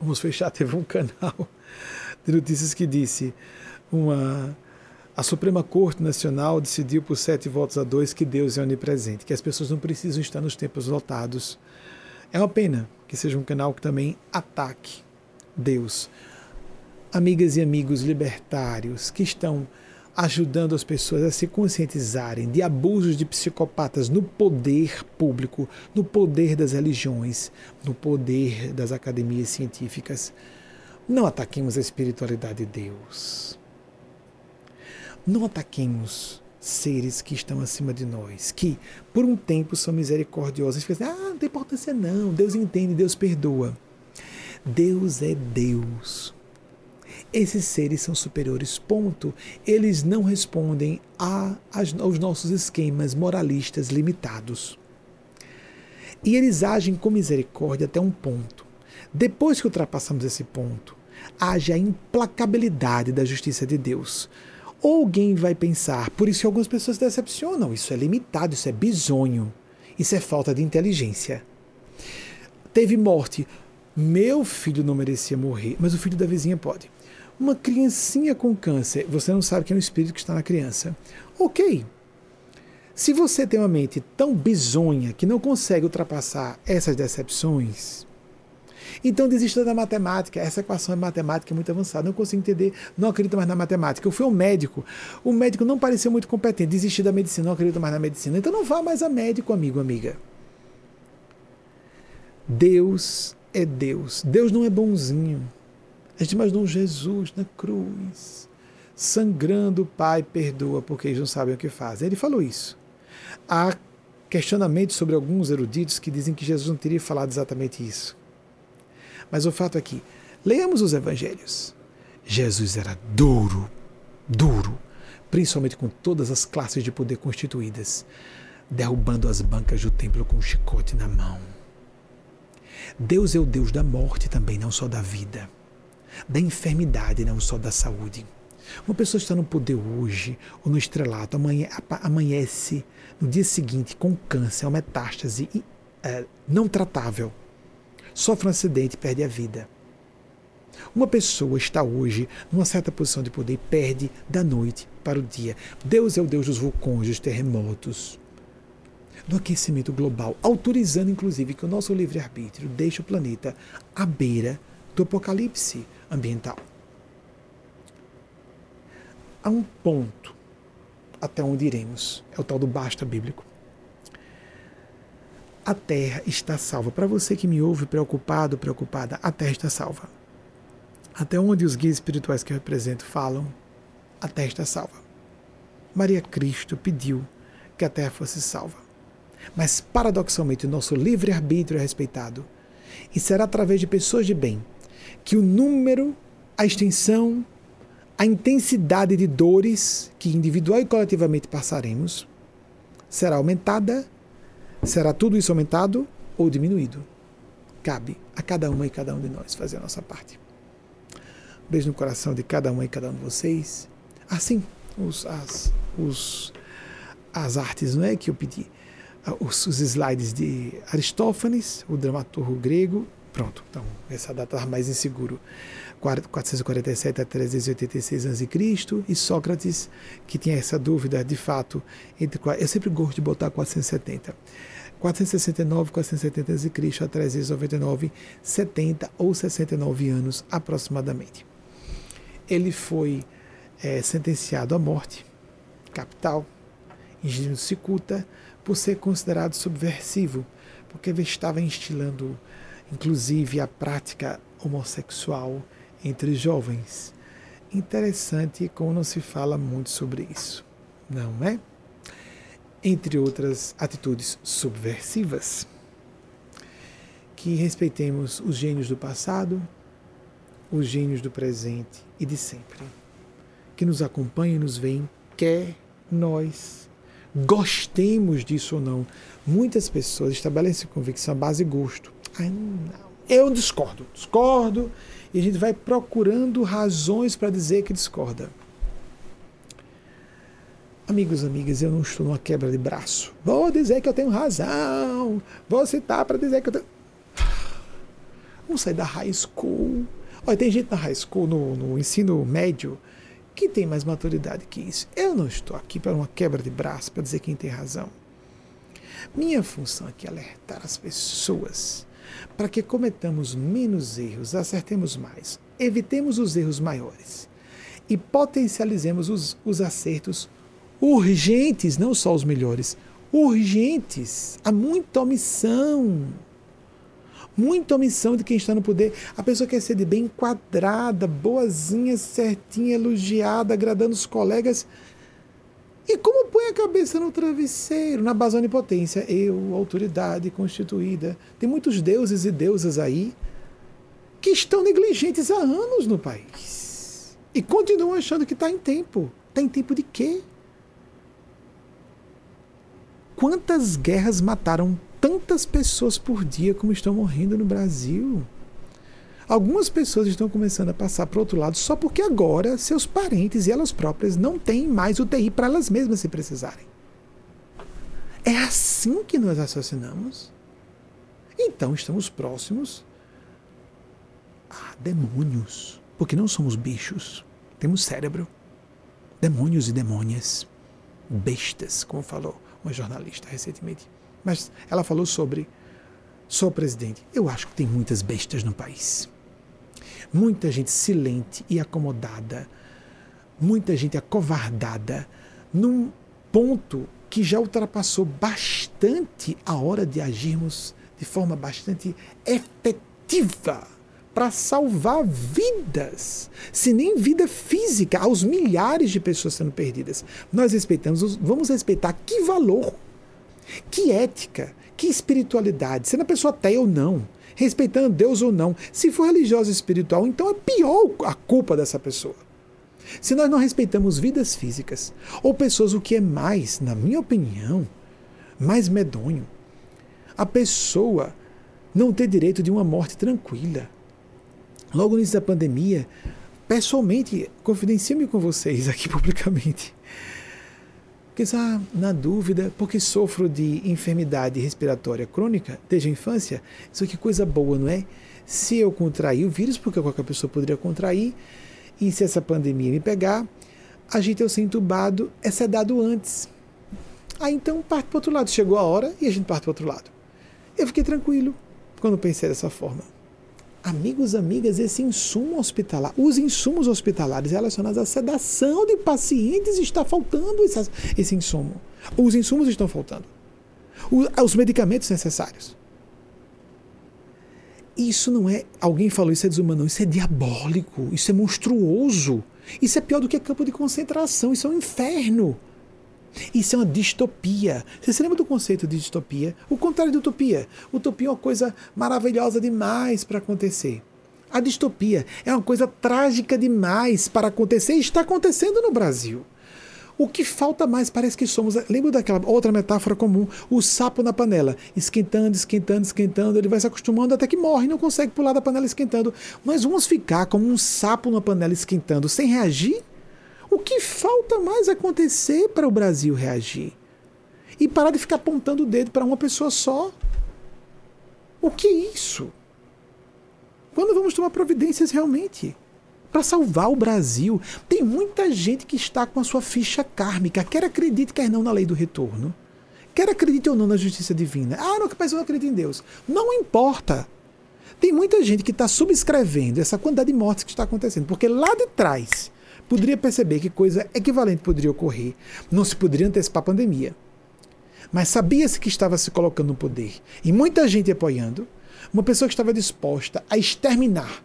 Vamos fechar, teve um canal de notícias que disse uma a Suprema Corte Nacional decidiu por sete votos a dois que Deus é onipresente, que as pessoas não precisam estar nos tempos lotados. É uma pena que seja um canal que também ataque Deus. Amigas e amigos libertários que estão ajudando as pessoas a se conscientizarem de abusos de psicopatas no poder público, no poder das religiões, no poder das academias científicas. Não ataquemos a espiritualidade de Deus. Não ataquemos seres que estão acima de nós, que por um tempo são misericordiosos. E ah, não tem importância não, Deus entende, Deus perdoa. Deus é Deus. Esses seres são superiores, ponto. Eles não respondem a, aos nossos esquemas moralistas limitados. E eles agem com misericórdia até um ponto. Depois que ultrapassamos esse ponto, age a implacabilidade da justiça de Deus alguém vai pensar, por isso que algumas pessoas se decepcionam, isso é limitado, isso é bizonho, isso é falta de inteligência. Teve morte, meu filho não merecia morrer, mas o filho da vizinha pode. Uma criancinha com câncer, você não sabe quem é o espírito que está na criança. Ok. Se você tem uma mente tão bizonha que não consegue ultrapassar essas decepções, então desista da matemática. Essa equação é matemática é muito avançada. Não consigo entender, não acredito mais na matemática. Eu fui um médico. O médico não pareceu muito competente. Desisti da medicina, não acredito mais na medicina. Então não vá mais a médico, amigo, amiga. Deus é Deus. Deus não é bonzinho. A gente imaginou Jesus na cruz, sangrando, Pai perdoa porque eles não sabem o que fazem. Ele falou isso. Há questionamentos sobre alguns eruditos que dizem que Jesus não teria falado exatamente isso. Mas o fato é que, leamos os evangelhos. Jesus era duro, duro, principalmente com todas as classes de poder constituídas, derrubando as bancas do templo com um chicote na mão. Deus é o Deus da morte também, não só da vida, da enfermidade, não só da saúde. Uma pessoa está no poder hoje ou no estrelato, amanhece no dia seguinte com câncer, uma metástase é, não tratável sofre um acidente e perde a vida. Uma pessoa está hoje numa certa posição de poder e perde da noite para o dia. Deus é o Deus dos vulcões, dos terremotos, do aquecimento global, autorizando inclusive que o nosso livre-arbítrio deixe o planeta à beira do apocalipse ambiental. Há um ponto até onde iremos, é o tal do basta bíblico a terra está salva. Para você que me ouve preocupado, preocupada, a terra está salva. Até onde os guias espirituais que eu represento falam, a terra está salva. Maria Cristo pediu que a terra fosse salva. Mas, paradoxalmente, o nosso livre-arbítrio é respeitado. E será através de pessoas de bem que o número, a extensão, a intensidade de dores que individual e coletivamente passaremos será aumentada Será tudo isso aumentado ou diminuído? Cabe a cada uma e cada um de nós fazer a nossa parte. beijo no coração de cada um e cada um de vocês. Assim, os, as, os, as artes não é que eu pedi. Ah, os, os slides de Aristófanes, o dramaturgo grego. Pronto, então essa data está mais inseguro. 447 a 386 a.C. e Sócrates, que tinha essa dúvida de fato entre eu sempre gosto de botar 470. 469, 470 a.C. a 399, 70 ou 69 anos aproximadamente. Ele foi é, sentenciado à morte, capital, em Cicuta, por ser considerado subversivo, porque estava instilando, inclusive, a prática homossexual entre jovens. Interessante como não se fala muito sobre isso, não é? Entre outras atitudes subversivas. Que respeitemos os gênios do passado, os gênios do presente e de sempre. Que nos acompanhem e nos veem, quer nós gostemos disso ou não. Muitas pessoas estabelecem convicção à base de gosto. Eu discordo, discordo, e a gente vai procurando razões para dizer que discorda. Amigos, amigas, eu não estou numa quebra de braço. Vou dizer que eu tenho razão. Vou citar para dizer que eu tenho. Vamos sair da high school. Olha, tem gente na high school, no, no ensino médio, que tem mais maturidade que isso. Eu não estou aqui para uma quebra de braço para dizer quem tem razão. Minha função aqui é alertar as pessoas para que cometamos menos erros, acertemos mais, evitemos os erros maiores e potencializemos os, os acertos urgentes, não só os melhores, urgentes. Há muita omissão muita omissão de quem está no poder. A pessoa quer ser de bem enquadrada, boazinha, certinha, elogiada, agradando os colegas. E como põe a cabeça no travesseiro, na base onipotência? Eu, autoridade constituída. Tem muitos deuses e deusas aí que estão negligentes há anos no país. E continuam achando que está em tempo. Está em tempo de quê? Quantas guerras mataram tantas pessoas por dia como estão morrendo no Brasil. Algumas pessoas estão começando a passar para o outro lado só porque agora seus parentes e elas próprias não têm mais UTI para elas mesmas se precisarem. É assim que nós raciocinamos? Então estamos próximos a demônios, porque não somos bichos, temos cérebro. Demônios e demônias, bestas, como falou uma jornalista recentemente. Mas ela falou sobre sou presidente. Eu acho que tem muitas bestas no país. Muita gente silente e acomodada. Muita gente acovardada num ponto que já ultrapassou bastante a hora de agirmos de forma bastante efetiva para salvar vidas, se nem vida física, aos milhares de pessoas sendo perdidas. Nós respeitamos, vamos respeitar que valor que ética, que espiritualidade, sendo a pessoa ateia ou não, respeitando Deus ou não. Se for religiosa espiritual, então é pior a culpa dessa pessoa. Se nós não respeitamos vidas físicas ou pessoas, o que é mais, na minha opinião, mais medonho, a pessoa não ter direito de uma morte tranquila. Logo no início da pandemia, pessoalmente, confidencio-me com vocês aqui [LAUGHS] publicamente. Porque ah, na dúvida, porque sofro de enfermidade respiratória crônica desde a infância, isso que coisa boa, não é? Se eu contrair o vírus, porque qualquer pessoa poderia contrair, e se essa pandemia me pegar, a gente ao ser entubado é sedado antes. Aí então parte para outro lado. Chegou a hora e a gente parte para outro lado. Eu fiquei tranquilo quando pensei dessa forma. Amigos, amigas, esse insumo hospitalar, os insumos hospitalares relacionados à sedação de pacientes está faltando esse, esse insumo. Os insumos estão faltando. Os medicamentos necessários. Isso não é. Alguém falou isso é desumano, isso é diabólico, isso é monstruoso. Isso é pior do que campo de concentração, isso é um inferno. Isso é uma distopia. Você se lembra do conceito de distopia? O contrário de utopia. Utopia é uma coisa maravilhosa demais para acontecer. A distopia é uma coisa trágica demais para acontecer e está acontecendo no Brasil. O que falta mais parece que somos. Lembra daquela outra metáfora comum? O sapo na panela, esquentando, esquentando, esquentando, ele vai se acostumando até que morre, não consegue pular da panela esquentando. Nós vamos ficar como um sapo na panela esquentando sem reagir? O que falta mais acontecer para o Brasil reagir? E parar de ficar apontando o dedo para uma pessoa só? O que é isso? Quando vamos tomar providências realmente? para salvar o Brasil. Tem muita gente que está com a sua ficha kármica, quer acredite, quer não na lei do retorno. Quer acredite ou não na justiça divina. Ah, não, que eu não acredito em Deus. Não importa. Tem muita gente que está subscrevendo essa quantidade de mortes que está acontecendo, porque lá de trás poderia perceber que coisa equivalente poderia ocorrer. Não se poderia antecipar a pandemia. Mas sabia-se que estava se colocando no poder. E muita gente apoiando. Uma pessoa que estava disposta a exterminar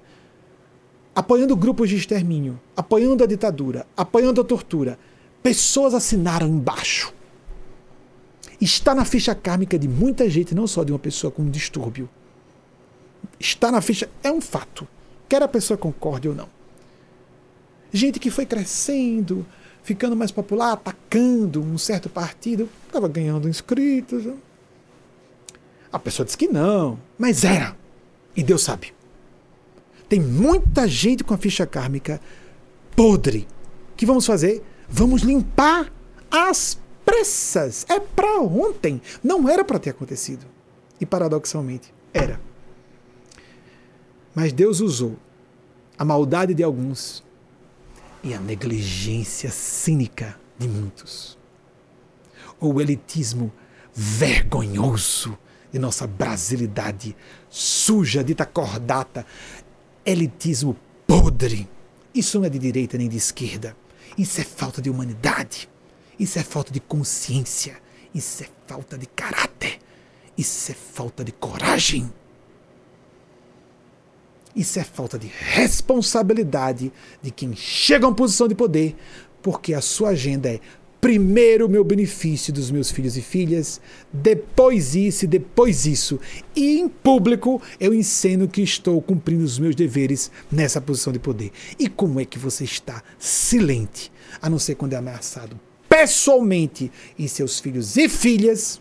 apoiando grupos de extermínio, apoiando a ditadura, apoiando a tortura. Pessoas assinaram embaixo. Está na ficha kármica de muita gente, não só de uma pessoa com um distúrbio. Está na ficha, é um fato. Quer a pessoa concorde ou não. Gente que foi crescendo, ficando mais popular, atacando um certo partido, estava ganhando inscritos. A pessoa disse que não, mas era. E Deus sabe. Tem muita gente com a ficha kármica podre. O que vamos fazer? Vamos limpar as pressas. É para ontem. Não era para ter acontecido. E paradoxalmente, era. Mas Deus usou a maldade de alguns e a negligência cínica de muitos. Ou o elitismo vergonhoso de nossa brasilidade suja, dita cordata, elitismo podre. Isso não é de direita nem de esquerda. Isso é falta de humanidade. Isso é falta de consciência. Isso é falta de caráter. Isso é falta de coragem. Isso é falta de responsabilidade de quem chega a uma posição de poder, porque a sua agenda é primeiro o meu benefício dos meus filhos e filhas, depois isso e depois isso. E em público eu ensino que estou cumprindo os meus deveres nessa posição de poder. E como é que você está silente, a não ser quando é ameaçado pessoalmente em seus filhos e filhas?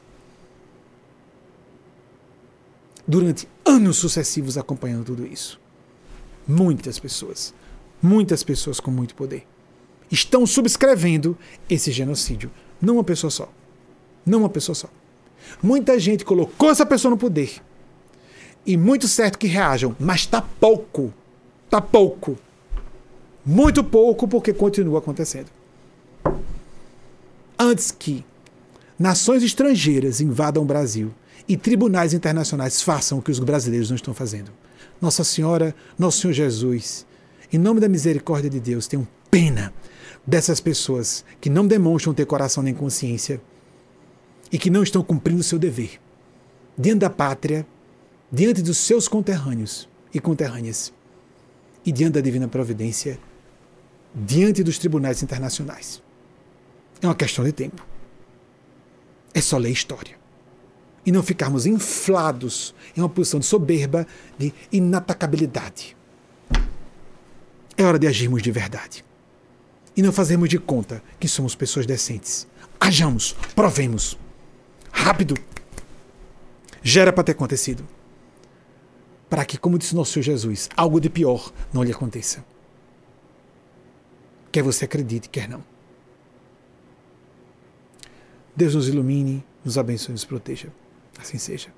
Durante anos sucessivos acompanhando tudo isso. Muitas pessoas. Muitas pessoas com muito poder estão subscrevendo esse genocídio. Não uma pessoa só. Não uma pessoa só. Muita gente colocou essa pessoa no poder. E muito certo que reajam, mas está pouco. Está pouco. Muito pouco porque continua acontecendo. Antes que nações estrangeiras invadam o Brasil e tribunais internacionais façam o que os brasileiros não estão fazendo. Nossa Senhora, Nosso Senhor Jesus, em nome da misericórdia de Deus, tenham pena dessas pessoas que não demonstram ter coração nem consciência e que não estão cumprindo o seu dever diante da pátria, diante dos seus conterrâneos e conterrâneas e diante da divina providência, diante dos tribunais internacionais. É uma questão de tempo. É só ler história. E não ficarmos inflados em uma posição de soberba, de inatacabilidade. É hora de agirmos de verdade e não fazemos de conta que somos pessoas decentes. Hajamos, provemos. Rápido. Gera para ter acontecido. Para que, como disse nosso Senhor Jesus, algo de pior não lhe aconteça. Quer você acredite, quer não. Deus nos ilumine, nos abençoe e nos proteja. Assim seja.